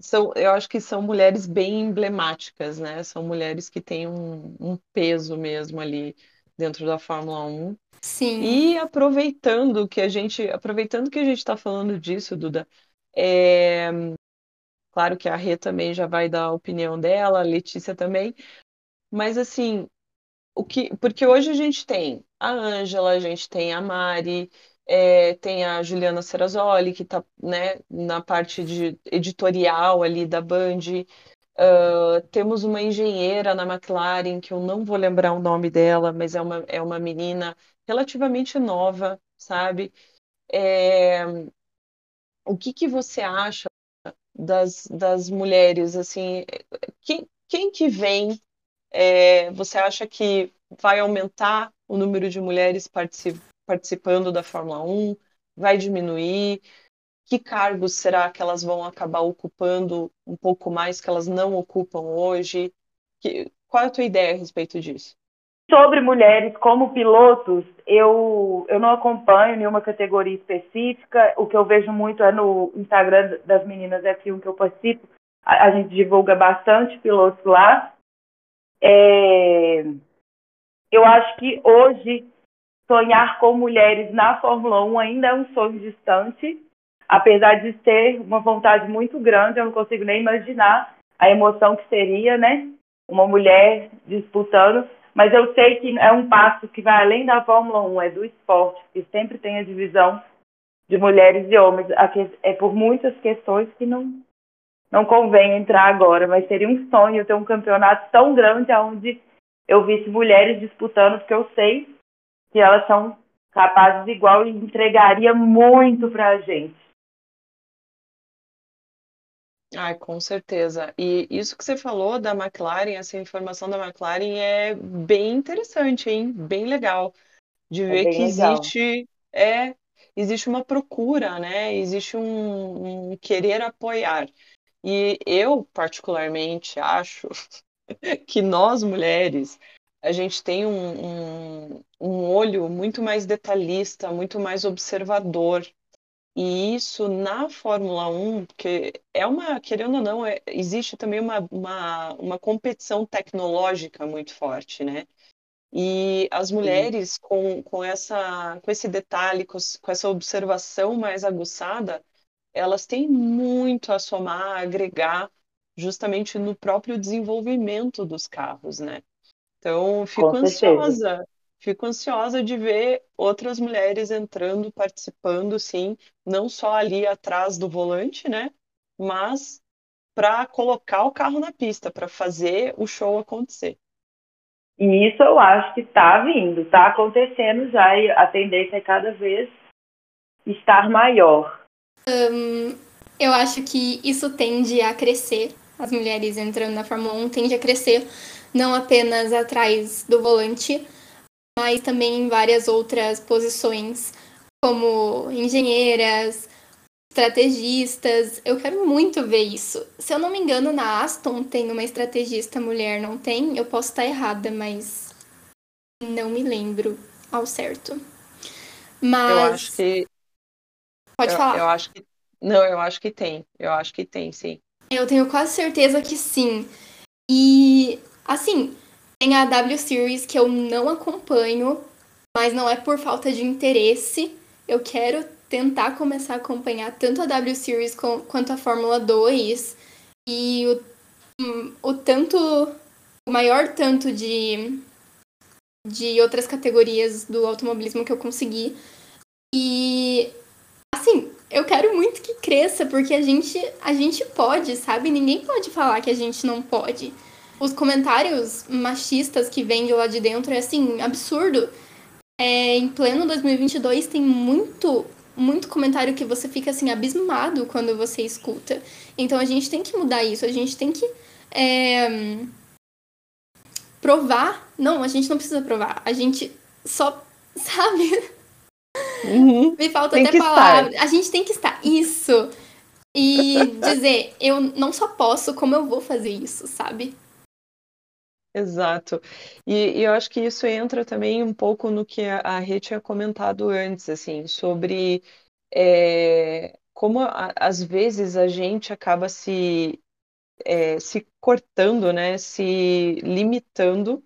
S1: são, eu acho que são mulheres bem emblemáticas, né? São mulheres que têm um, um peso mesmo ali dentro da Fórmula 1.
S4: Sim.
S1: E aproveitando que a gente, aproveitando que a gente está falando disso, Duda, é, claro que a Rê também já vai dar a opinião dela, a Letícia também, mas assim, o que, porque hoje a gente tem a Ângela, a gente tem a Mari, é, tem a Juliana Serrazoli, que está né, na parte de editorial ali da Band. Uh, temos uma engenheira na McLaren, que eu não vou lembrar o nome dela, mas é uma, é uma menina relativamente nova, sabe? É, o que, que você acha das, das mulheres, assim, quem, quem que vem, é, você acha que vai aumentar o número de mulheres particip, participando da Fórmula 1? Vai diminuir? Que cargos será que elas vão acabar ocupando um pouco mais que elas não ocupam hoje? Que, qual é a tua ideia a respeito disso?
S2: Sobre mulheres como pilotos, eu, eu não acompanho nenhuma categoria específica. O que eu vejo muito é no Instagram das meninas F1 que eu participo. A, a gente divulga bastante pilotos lá. É, eu acho que hoje sonhar com mulheres na Fórmula 1 ainda é um sonho distante, apesar de ter uma vontade muito grande, eu não consigo nem imaginar a emoção que seria, né? Uma mulher disputando, mas eu sei que é um passo que vai além da Fórmula 1, é do esporte, que sempre tem a divisão de mulheres e homens, é por muitas questões que não não convém entrar agora, mas seria um sonho ter um campeonato tão grande onde eu visse mulheres disputando, porque eu sei que elas são capazes igual e entregaria muito para a gente.
S1: Ai, com certeza. E isso que você falou da McLaren, essa informação da McLaren é bem interessante, hein? Bem legal de
S2: É
S1: ver
S2: bem
S1: que
S2: legal.
S1: existe é existe uma procura, né? Existe um, um querer apoiar. E eu particularmente acho que nós mulheres a gente tem um, um, um olho muito mais detalhista, muito mais observador e isso na Fórmula 1, porque é uma, querendo ou não, é- existe também uma, uma, uma competição tecnológica muito forte, né? E as mulheres com, com essa, com esse detalhe, com, com essa observação mais aguçada, elas têm muito a somar, a agregar, justamente no próprio desenvolvimento dos carros, né? Então, fico ansiosa, fico ansiosa de ver outras mulheres entrando, participando, sim, não só ali atrás do volante, né? Mas para colocar o carro na pista, para fazer o show acontecer.
S2: E isso eu acho que está vindo, está acontecendo já, e a tendência é cada vez estar maior.
S4: Eu acho que isso tende a crescer. As mulheres entrando na Fórmula 1 tende a crescer não apenas atrás do volante, mas também em várias outras posições, como engenheiras, estrategistas. Eu quero muito ver isso. Se eu não me engano, na Aston tem uma estrategista mulher, não tem? Eu posso estar errada, mas não me lembro ao certo.
S1: Eu
S4: Mas
S1: acho que,
S4: pode
S1: eu,
S4: falar.
S1: eu acho que, não, eu acho que tem, eu acho que tem, sim.
S4: Eu tenho quase certeza que sim. E, assim, tem a W Series que eu não acompanho, mas não é por falta de interesse. Eu quero tentar começar a acompanhar tanto a W Series com- quanto a Fórmula 2. E o, hum, o tanto. O maior tanto de, de outras categorias do automobilismo que eu consegui. E, assim, eu quero muito que cresça, porque a gente, a gente pode, sabe? Ninguém pode falar que a gente não pode. Os comentários machistas que vêm de lá de dentro é, assim, absurdo. É, em pleno 2022 tem muito, muito comentário que você fica, assim, abismado quando você escuta. Então a gente tem que mudar isso, a gente tem que é, provar. Não, a gente não precisa provar, a gente só, sabe?
S1: Uhum.
S4: Me falta
S1: Tem
S4: até palavra. A gente tem que estar. Isso. E dizer, eu não só posso, como eu vou fazer isso, sabe?
S1: Exato. E, e eu acho que isso entra também um pouco no que a, a Rê tinha comentado antes, assim, sobre é, como a- às vezes a gente acaba se, é, se cortando, né, se limitando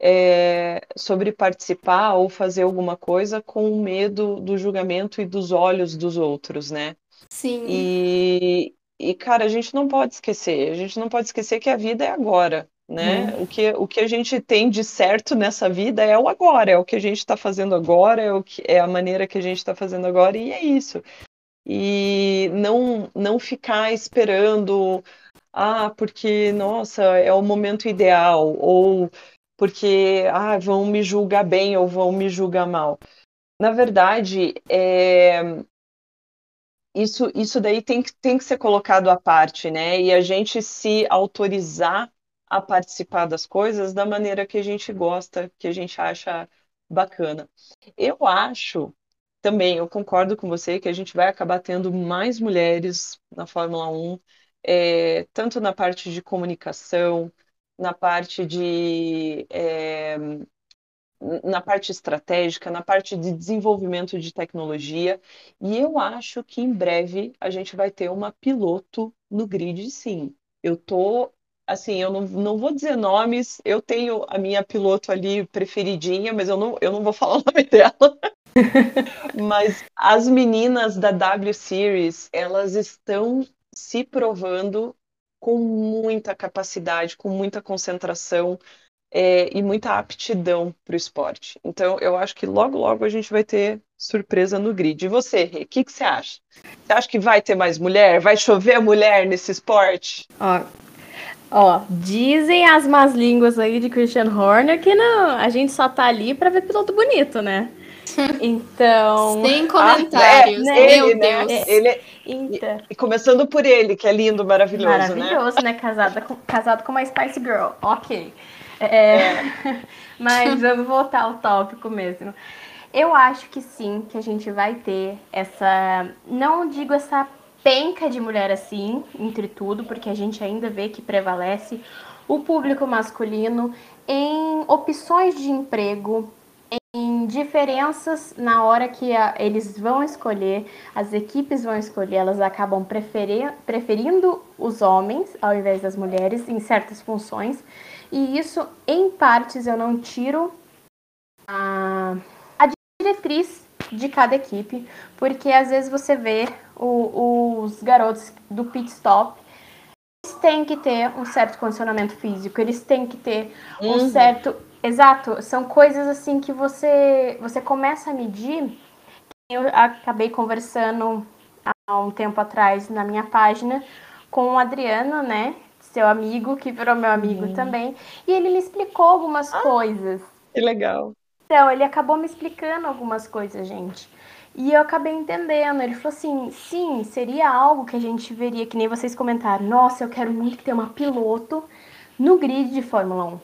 S1: é, sobre participar ou fazer alguma coisa com medo do julgamento e dos olhos dos outros, né?
S4: Sim.
S1: E, e, cara, a gente não pode esquecer, a gente não pode esquecer que a vida é agora, né? O que, o que a gente tem de certo nessa vida é o agora, é o que a gente está fazendo agora, é, o que, é a maneira que a gente está fazendo agora, e é isso. E não, não ficar esperando, ah, porque, nossa, é o momento ideal, ou porque, ah, vão me julgar bem ou vão me julgar mal. Na verdade, é, isso, isso daí tem que, tem que ser colocado à parte, né? E a gente se autorizar a participar das coisas da maneira que a gente gosta, que a gente acha bacana. Eu acho também, eu concordo com você que a gente vai acabar tendo mais mulheres na Fórmula 1, é, tanto na parte de comunicação, na parte de. é, na parte estratégica, na parte de desenvolvimento de tecnologia, e eu acho que em breve a gente vai ter uma piloto no grid, sim. Eu tô, assim, eu não, não vou dizer nomes, eu tenho a minha piloto ali preferidinha, mas eu não, eu não vou falar o nome dela. Mas as meninas da W Series, elas estão se provando com muita capacidade, com muita concentração, é, e muita aptidão para o esporte. Então, eu acho que logo, logo a gente vai ter surpresa no grid. E você, Rê, o que, que você acha? Você acha que vai ter mais mulher? Vai chover mulher nesse esporte?
S3: Ó, ó dizem as más línguas aí de Christian Horner que não, a gente só tá ali para ver piloto bonito, né? Então.
S4: Sem comentários. Ah, é, Meu ele, né? Deus.
S1: Né? Ele, então. E, começando por ele, que é lindo, maravilhoso.
S3: Maravilhoso, né? né? Casado, com, casado com uma Spice Girl. Ok. É, é. Mas vamos voltar ao tópico mesmo. Eu acho que sim, que a gente vai ter essa. Não digo essa penca de mulher assim, entre tudo, porque a gente ainda vê que prevalece o público masculino em opções de emprego, em diferenças na hora que a, eles vão escolher, as equipes vão escolher, elas acabam preferir, preferindo os homens ao invés das mulheres em certas funções. E isso, em partes, eu não tiro a diretriz de cada equipe, porque às vezes você vê o, os garotos do pit stop, eles têm que ter um certo condicionamento físico, eles têm que ter um uhum. certo. Exato, são coisas assim que você, você começa a medir. Eu acabei conversando há um tempo atrás na minha página com o Adriano, né? Seu amigo, que virou meu amigo uhum. também. E ele me explicou algumas ah, coisas.
S1: Que legal.
S3: Então, ele acabou me explicando algumas coisas, gente. E eu acabei entendendo. Ele falou assim: sim, seria algo que a gente veria, que nem vocês comentaram. Nossa, eu quero muito ter uma piloto no grid de Fórmula 1.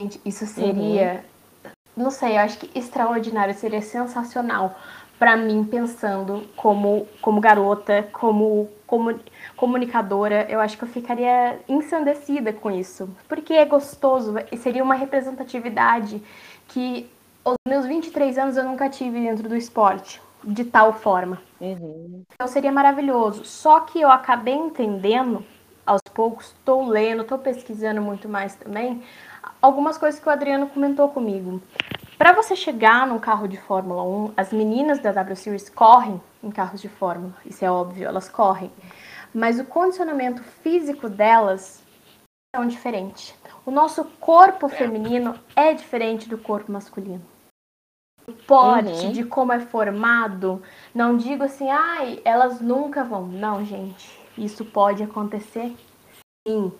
S3: Gente, isso seria. Uhum. Não sei, eu acho que extraordinário, seria sensacional para mim, pensando como, como garota, como, como comunicadora. Eu acho que eu ficaria ensandecida com isso. Porque é gostoso, seria uma representatividade que os meus 23 anos eu nunca tive dentro do esporte, de tal forma. Uhum. Então seria maravilhoso. Só que eu acabei entendendo, aos poucos, estou lendo, estou pesquisando muito mais também, algumas coisas que o Adriano comentou comigo. Para você chegar num carro de Fórmula 1, as meninas da W Series correm em carros de Fórmula, isso é óbvio, elas correm. Mas o condicionamento físico delas é um diferente. O nosso corpo feminino é diferente do corpo masculino. O porte uhum. de como é formado, não digo assim, ai, elas nunca vão. Não, gente, isso pode acontecer sim,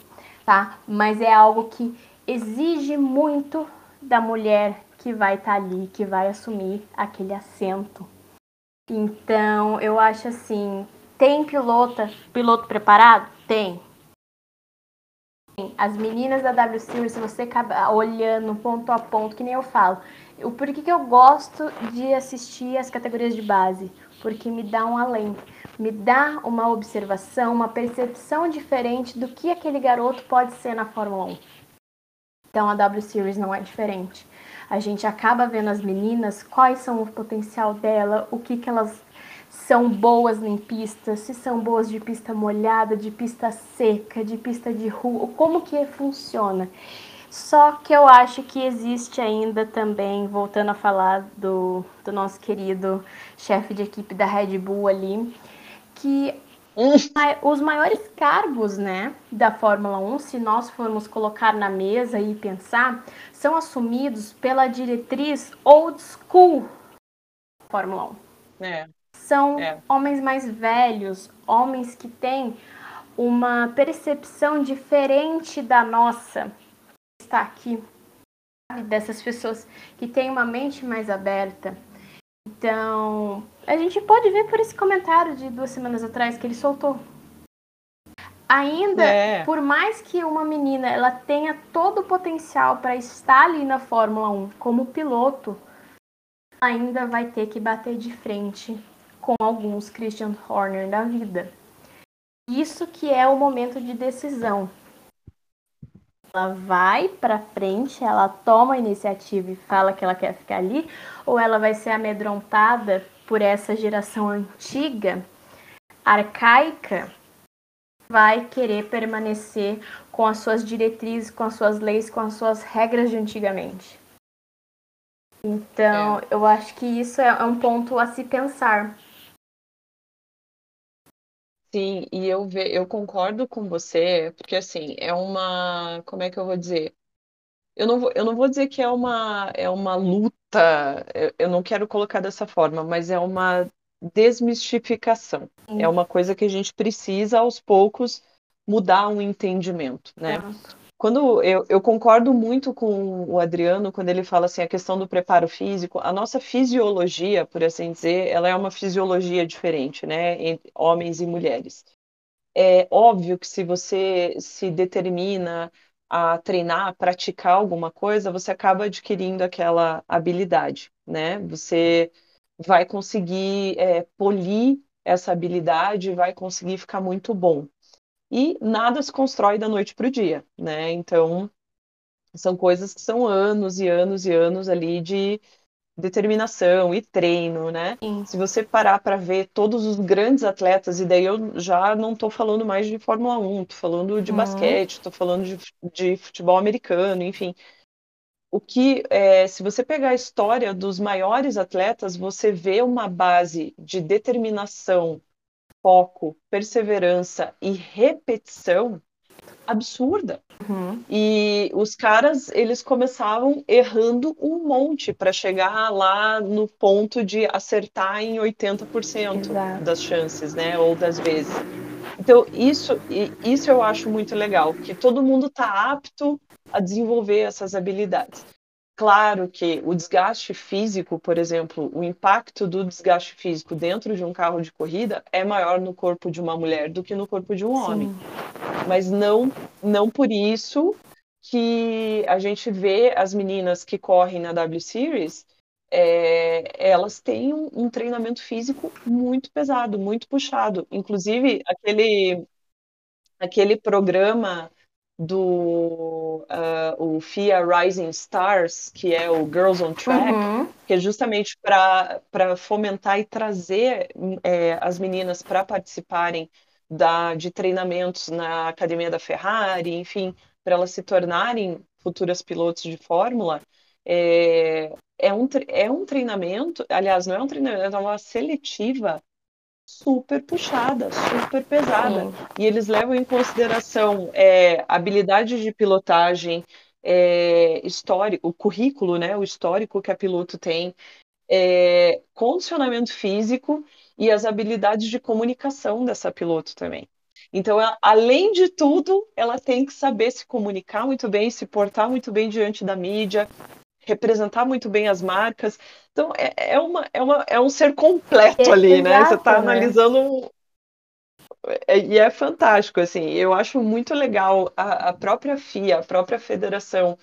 S3: tá? Mas é algo que exige muito da mulher que vai estar tá ali, que vai assumir aquele assento. Então, eu acho assim, tem pilota, piloto preparado? Tem. As meninas da W Series, se você olhando ponto a ponto, que nem eu falo, o por que, que eu gosto de assistir as categorias de base? Porque me dá um além, me dá uma observação, uma percepção diferente do que aquele garoto pode ser na Fórmula 1. Então a W Series não é diferente. A gente acaba vendo as meninas, quais são o potencial dela, o que, que elas são boas em pista, se são boas de pista molhada, de pista seca, de pista de rua, como que funciona. Só que eu acho que existe ainda também, voltando a falar do, do nosso querido chefe de equipe da Red Bull ali, que hum. os maiores cargos né, da Fórmula 1, se nós formos colocar na mesa e pensar, são assumidos pela diretriz old school Fórmula 1. É são é. homens mais velhos, homens que têm uma percepção diferente da nossa. Está aqui, dessas pessoas que têm uma mente mais aberta. Então, a gente pode ver por esse comentário de duas semanas atrás que ele soltou. Ainda, é. por mais que uma menina ela tenha todo o potencial para estar ali na Fórmula 1 como piloto, ainda vai ter que bater de frente com alguns Christian Horner da vida. Isso que é o momento de decisão. Ela vai para frente, ela toma a iniciativa e fala que ela quer ficar ali, ou ela vai ser amedrontada por essa geração antiga, arcaica, vai querer permanecer com as suas diretrizes, com as suas leis, com as suas regras de antigamente. Então, é. eu acho que isso é um ponto a se pensar.
S1: Sim, e eu, ve, eu concordo com você, porque assim, é uma, como é que eu vou dizer? eu não vou, eu não vou dizer que é uma, é uma luta, eu, eu não quero colocar dessa forma, mas é uma desmistificação. Sim. É uma coisa que a gente precisa, aos poucos, mudar um entendimento, né? Quando eu, eu, concordo muito com o Adriano quando ele fala assim a questão do preparo físico, a nossa fisiologia, por assim dizer, ela é uma fisiologia diferente, né, entre homens e mulheres. É óbvio que se você se determina a treinar, a praticar alguma coisa, você acaba adquirindo aquela habilidade, né? Você vai conseguir é, polir essa habilidade, vai conseguir ficar muito bom. E nada se constrói da noite para o dia, né? Então, são coisas que são anos e anos e anos ali de determinação e treino, né? Sim. Se você parar para ver todos os grandes atletas, e daí eu já não estou falando mais de Fórmula 1, estou falando de uhum. basquete, estou falando de, de, futebol americano, enfim. O que, é, se você pegar a história dos maiores atletas, você vê uma base de determinação, foco, perseverança e repetição absurda. Uhum. E os caras, eles começavam errando um monte para chegar lá no ponto de acertar em 80% Exato. das chances, né, ou das vezes. Então, isso, isso eu acho muito legal, que todo mundo está apto a desenvolver essas habilidades. Claro que o desgaste físico, por exemplo, o impacto do desgaste físico dentro de um carro de corrida é maior no corpo de uma mulher do que no corpo de um Sim. homem. Mas não, não por isso que a gente vê as meninas que correm na W Series, é, elas têm um, um treinamento físico muito pesado, muito puxado. Inclusive, aquele, aquele programa do uh, o FIA Rising Stars, que é o Girls on Track, uhum. que é justamente para fomentar e trazer é, as meninas para participarem da, de treinamentos na academia da Ferrari, enfim, para elas se tornarem futuras pilotos de Fórmula. É, é, um, é um treinamento, aliás, não é um treinamento, é uma seletiva super puxada, super pesada. Sim. E eles levam em consideração é, habilidade de pilotagem, é, histórico, o currículo, né, o histórico que a piloto tem, é, condicionamento físico e as habilidades de comunicação dessa piloto também. Então, ela, além de tudo, ela tem que saber se comunicar muito bem, se portar muito bem diante da mídia, representar muito bem as marcas. Então, é, é, uma, é, uma, é um ser completo é, ali, né? Você está né? analisando. É, e é fantástico, assim. Eu acho muito legal a, a própria FIA, a própria federação,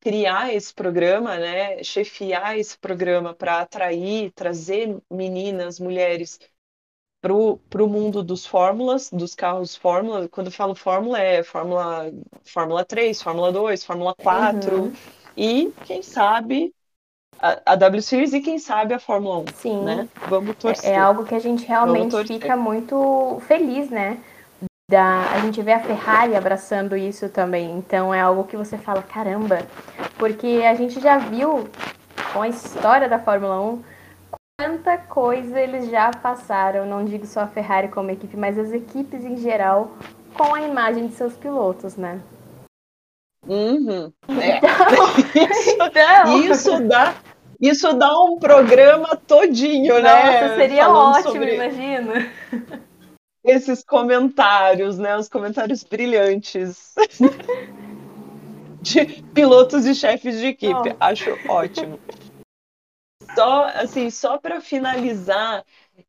S1: criar esse programa, né? Chefiar esse programa para atrair, trazer meninas, mulheres para o mundo dos fórmulas, dos carros fórmula. Quando eu falo fórmula, é Fórmula, fórmula 3, Fórmula 2, Fórmula 4. Uhum e, quem sabe, a, a W Series e, quem sabe, a Fórmula 1. Sim. Né? Vamos torcer.
S3: É, é algo que a gente realmente fica muito feliz, né? Da, a gente vê a Ferrari abraçando isso também. Então é algo que você fala, caramba, porque a gente já viu com a história da Fórmula 1 quanta coisa eles já passaram, não digo só a Ferrari como equipe, mas as equipes em geral, com a imagem de seus pilotos, né?
S1: Uhum. É. Então, isso, isso, dá, isso dá um programa todinho,
S3: Nossa, né? Nossa, seria Falando ótimo, sobre... imagina.
S1: Esses comentários, né? Os comentários brilhantes de pilotos e chefes de equipe. Oh. Acho ótimo. Só, assim, só para finalizar,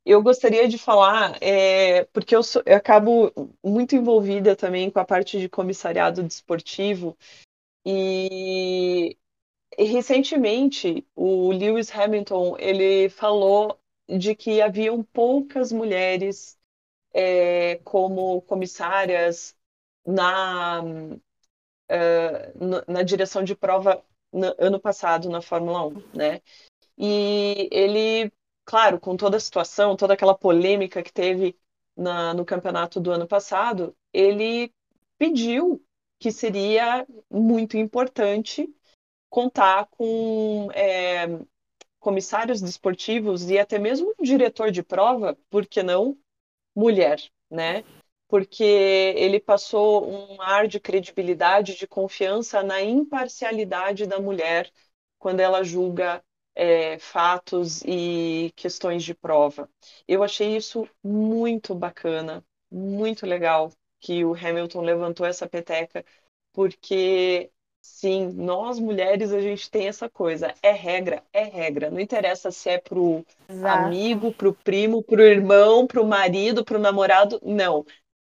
S1: eu gostaria de falar, é, porque eu, sou, eu, acabo muito envolvida também com a parte de comissariado desportivo, e, e recentemente o Lewis Hamilton ele falou de que haviam poucas mulheres é, como comissárias na, uh, na direção de prova no ano passado na Fórmula 1, né? E ele claro, com toda a situação, toda aquela polêmica que teve na, no campeonato do ano passado, ele pediu que seria muito importante contar com é, comissários desportivos e até mesmo um diretor de prova, por que não mulher, né? porque ele passou um ar de credibilidade, de confiança na imparcialidade da mulher quando ela julga é, fatos e questões de prova. Eu achei isso muito bacana, muito legal que o Hamilton levantou essa peteca, porque sim, nós mulheres a gente tem essa coisa, é regra, é regra. Não interessa se é pro Exato. amigo, pro primo, pro irmão, pro marido, pro namorado, não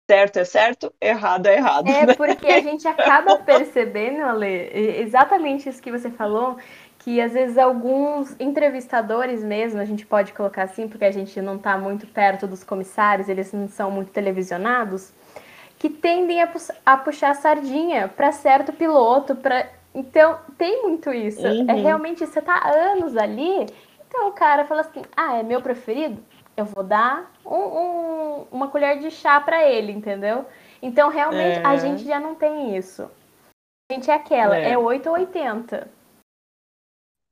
S1: certo é certo, errado é errado.
S3: É, né? porque a gente acaba percebendo, Ale, exatamente isso que você falou, que às vezes alguns entrevistadores mesmo, a gente pode colocar assim, porque a gente não está muito perto dos comissários, eles não são muito televisionados, que tendem a, pu a puxar a sardinha para certo piloto, para então tem muito isso. É uhum. É realmente você tá anos ali, então o cara fala assim: "Ah, é meu preferido? Eu vou dar um, um, uma colher de chá para ele, entendeu? Então realmente é. a gente já não tem isso. A gente é aquela, é, é 8 ou 80.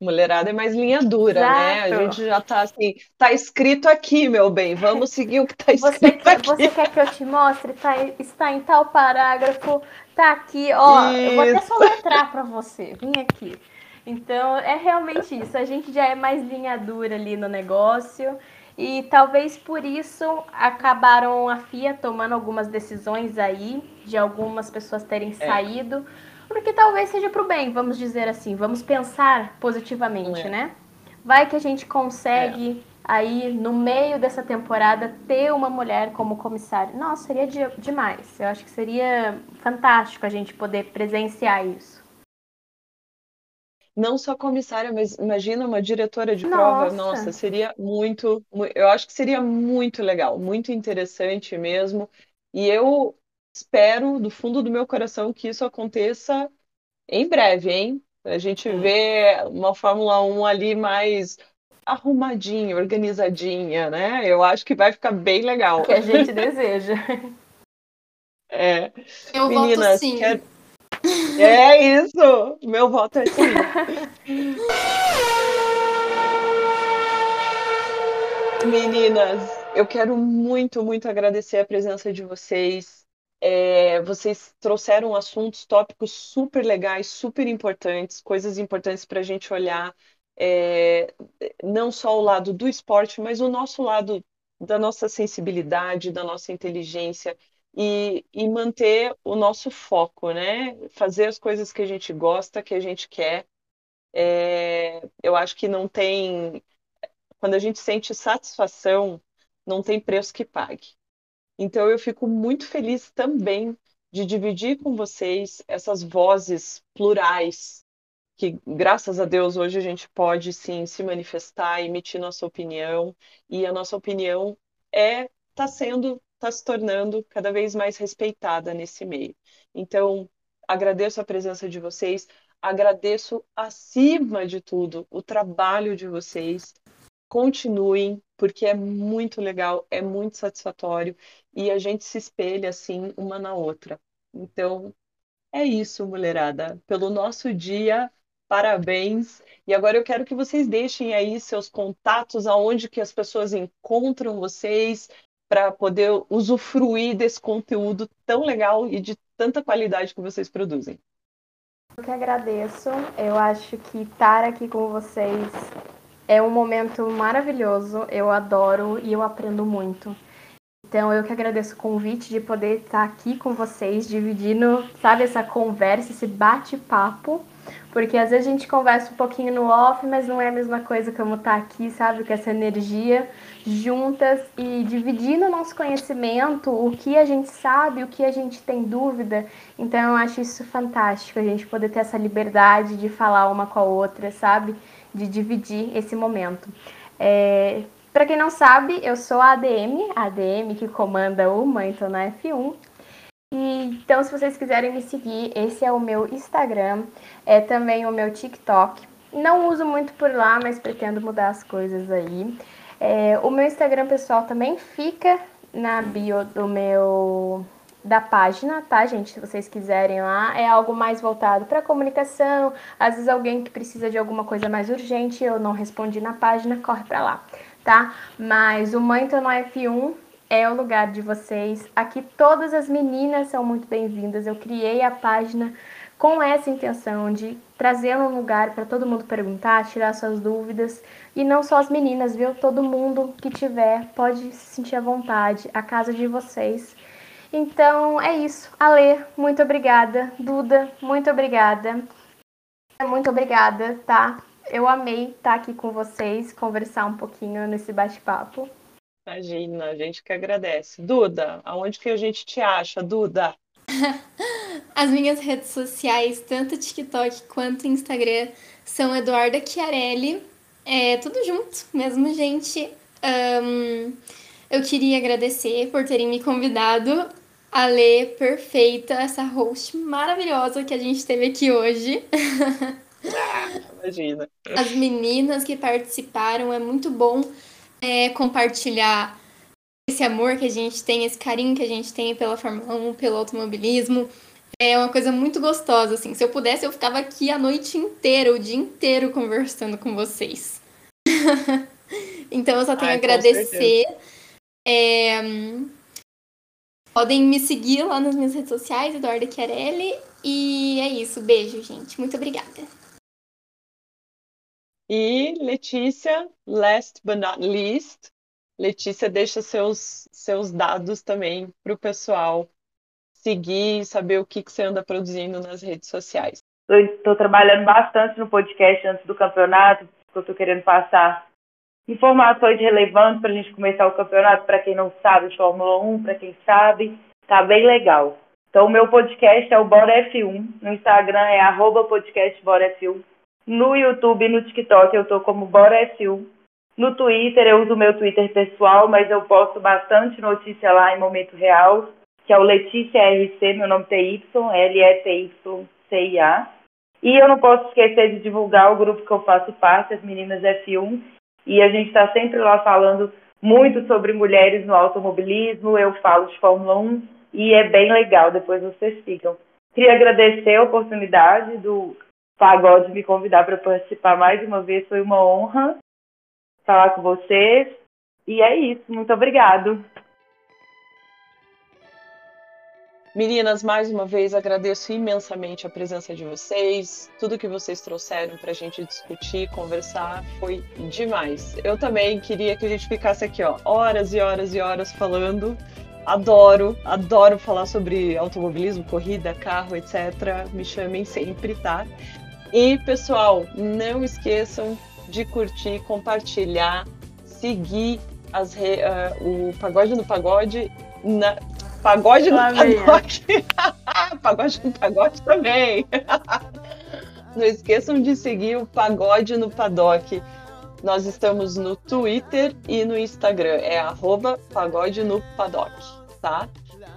S1: Mulherada é mais linha dura, Exato. né? A gente já tá assim, tá escrito aqui, meu bem, vamos seguir o que tá escrito
S3: você quer,
S1: aqui.
S3: Você quer que eu te mostre? Tá, está em tal parágrafo, tá aqui, ó, isso. eu vou até soletrar para você, vem aqui. Então, é realmente isso, a gente já é mais linha dura ali no negócio e talvez por isso acabaram a FIA tomando algumas decisões aí, de algumas pessoas terem é. saído, porque talvez seja para o bem, vamos dizer assim, vamos pensar positivamente, é. né? Vai que a gente consegue é. aí no meio dessa temporada ter uma mulher como comissária. Nossa, seria de, demais. Eu acho que seria fantástico a gente poder presenciar isso.
S1: Não só comissária, mas imagina uma diretora de Nossa. prova. Nossa, seria muito, eu acho que seria muito legal, muito interessante mesmo. E eu espero do fundo do meu coração que isso aconteça em breve, hein? A gente vê uma Fórmula 1 ali mais arrumadinha, organizadinha, né? Eu acho que vai ficar bem legal.
S3: Que a gente deseja.
S1: É.
S4: Eu Meninas, voto sim. Quero...
S1: É isso! Meu voto é sim. Meninas, eu quero muito, muito agradecer a presença de vocês. É, vocês trouxeram assuntos, tópicos super legais, super importantes, coisas importantes para a gente olhar, é, não só o lado do esporte, mas o nosso lado da nossa sensibilidade, da nossa inteligência e, e manter o nosso foco, né? Fazer as coisas que a gente gosta, que a gente quer. É, eu acho que não tem. Quando a gente sente satisfação, não tem preço que pague. Então eu fico muito feliz também de dividir com vocês essas vozes plurais que graças a Deus hoje a gente pode sim se manifestar, emitir nossa opinião e a nossa opinião é está sendo está se tornando cada vez mais respeitada nesse meio. Então agradeço a presença de vocês, agradeço acima de tudo o trabalho de vocês. Continuem porque é muito legal, é muito satisfatório e a gente se espelha assim uma na outra. Então, é isso, mulherada. Pelo nosso dia, parabéns. E agora eu quero que vocês deixem aí seus contatos, aonde que as pessoas encontram vocês para poder usufruir desse conteúdo tão legal e de tanta qualidade que vocês produzem.
S3: Eu que agradeço. Eu acho que estar aqui com vocês é um momento maravilhoso, eu adoro e eu aprendo muito. Então eu que agradeço o convite de poder estar aqui com vocês, dividindo, sabe, essa conversa, esse bate-papo. Porque às vezes a gente conversa um pouquinho no off, mas não é a mesma coisa como estar aqui, sabe? Com essa energia juntas e dividindo o nosso conhecimento, o que a gente sabe, o que a gente tem dúvida. Então eu acho isso fantástico, a gente poder ter essa liberdade de falar uma com a outra, sabe? De dividir esse momento. É, Para quem não sabe, eu sou a ADM, a ADM que comanda o Manto na F1. E, então, se vocês quiserem me seguir, esse é o meu Instagram, é também o meu TikTok. Não uso muito por lá, mas pretendo mudar as coisas aí. É, o meu Instagram pessoal também fica na bio do meu da página, tá, gente? Se vocês quiserem lá, é algo mais voltado para comunicação. Às vezes alguém que precisa de alguma coisa mais urgente, eu não respondi na página, corre para lá, tá? Mas o Tô no F1 é o lugar de vocês. Aqui todas as meninas são muito bem-vindas. Eu criei a página com essa intenção de trazer um lugar para todo mundo perguntar, tirar suas dúvidas. E não só as meninas, viu? Todo mundo que tiver pode se sentir à vontade, a casa de vocês. Então é isso. Ale, muito obrigada. Duda, muito obrigada. Muito obrigada, tá? Eu amei estar aqui com vocês, conversar um pouquinho nesse bate-papo.
S1: Imagina, a gente que agradece. Duda, aonde que a gente te acha, Duda?
S4: As minhas redes sociais, tanto TikTok quanto Instagram, são Eduarda Chiarelli. É tudo junto mesmo, gente. Um, eu queria agradecer por terem me convidado. A Lê, perfeita, essa host maravilhosa que a gente teve aqui hoje.
S1: Ah, imagina.
S4: As meninas que participaram, é muito bom é, compartilhar esse amor que a gente tem, esse carinho que a gente tem pela Fórmula 1, pelo automobilismo. É uma coisa muito gostosa, assim. Se eu pudesse, eu ficava aqui a noite inteira, o dia inteiro conversando com vocês. então eu só tenho Ai, a agradecer. É... Podem me seguir lá nas minhas redes sociais, Eduarda Chiarelli. E é isso. Beijo, gente. Muito obrigada.
S1: E Letícia, last but not least, Letícia deixa seus, seus dados também para o pessoal seguir e saber o que, que você anda produzindo nas redes sociais.
S2: Estou trabalhando bastante no podcast antes do campeonato, porque eu estou querendo passar informações relevantes para a gente começar o campeonato, para quem não sabe, de Fórmula 1, para quem sabe, tá bem legal. Então, o meu podcast é o Bora F1, no Instagram é arroba podcast Bora F1, no YouTube e no TikTok eu tô como Bora F1, no Twitter eu uso o meu Twitter pessoal, mas eu posto bastante notícia lá em momento real, que é o Letícia RC, meu nome é TY, L-E-T-Y-C-I-A. E eu não posso esquecer de divulgar o grupo que eu faço parte, as Meninas F1, e a gente está sempre lá falando muito sobre mulheres no automobilismo, eu falo de Fórmula 1 e é bem legal, depois vocês ficam. Queria agradecer a oportunidade do Pagode me convidar para participar mais uma vez, foi uma honra falar com vocês. E é isso, muito obrigado.
S1: Meninas, mais uma vez agradeço imensamente a presença de vocês. Tudo que vocês trouxeram para a gente discutir, conversar, foi demais. Eu também queria que a gente ficasse aqui, ó, horas e horas e horas falando. Adoro, adoro falar sobre automobilismo, corrida, carro, etc. Me chamem sempre, tá? E pessoal, não esqueçam de curtir, compartilhar, seguir as re, uh, o Pagode no Pagode na Pagode no Pagode. pagode no Pagode também. Não esqueçam de seguir o Pagode no Paddock. Nós estamos no Twitter e no Instagram. É arroba Pagode no Paddock, tá?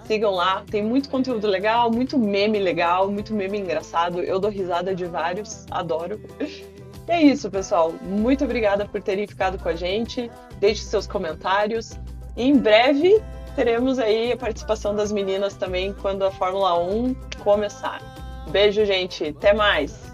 S1: Sigam lá, tem muito conteúdo legal, muito meme legal, muito meme engraçado. Eu dou risada de vários, adoro. E é isso, pessoal. Muito obrigada por terem ficado com a gente. Deixe seus comentários. E em breve teremos aí a participação das meninas também quando a Fórmula 1 começar. Beijo, gente. Até mais.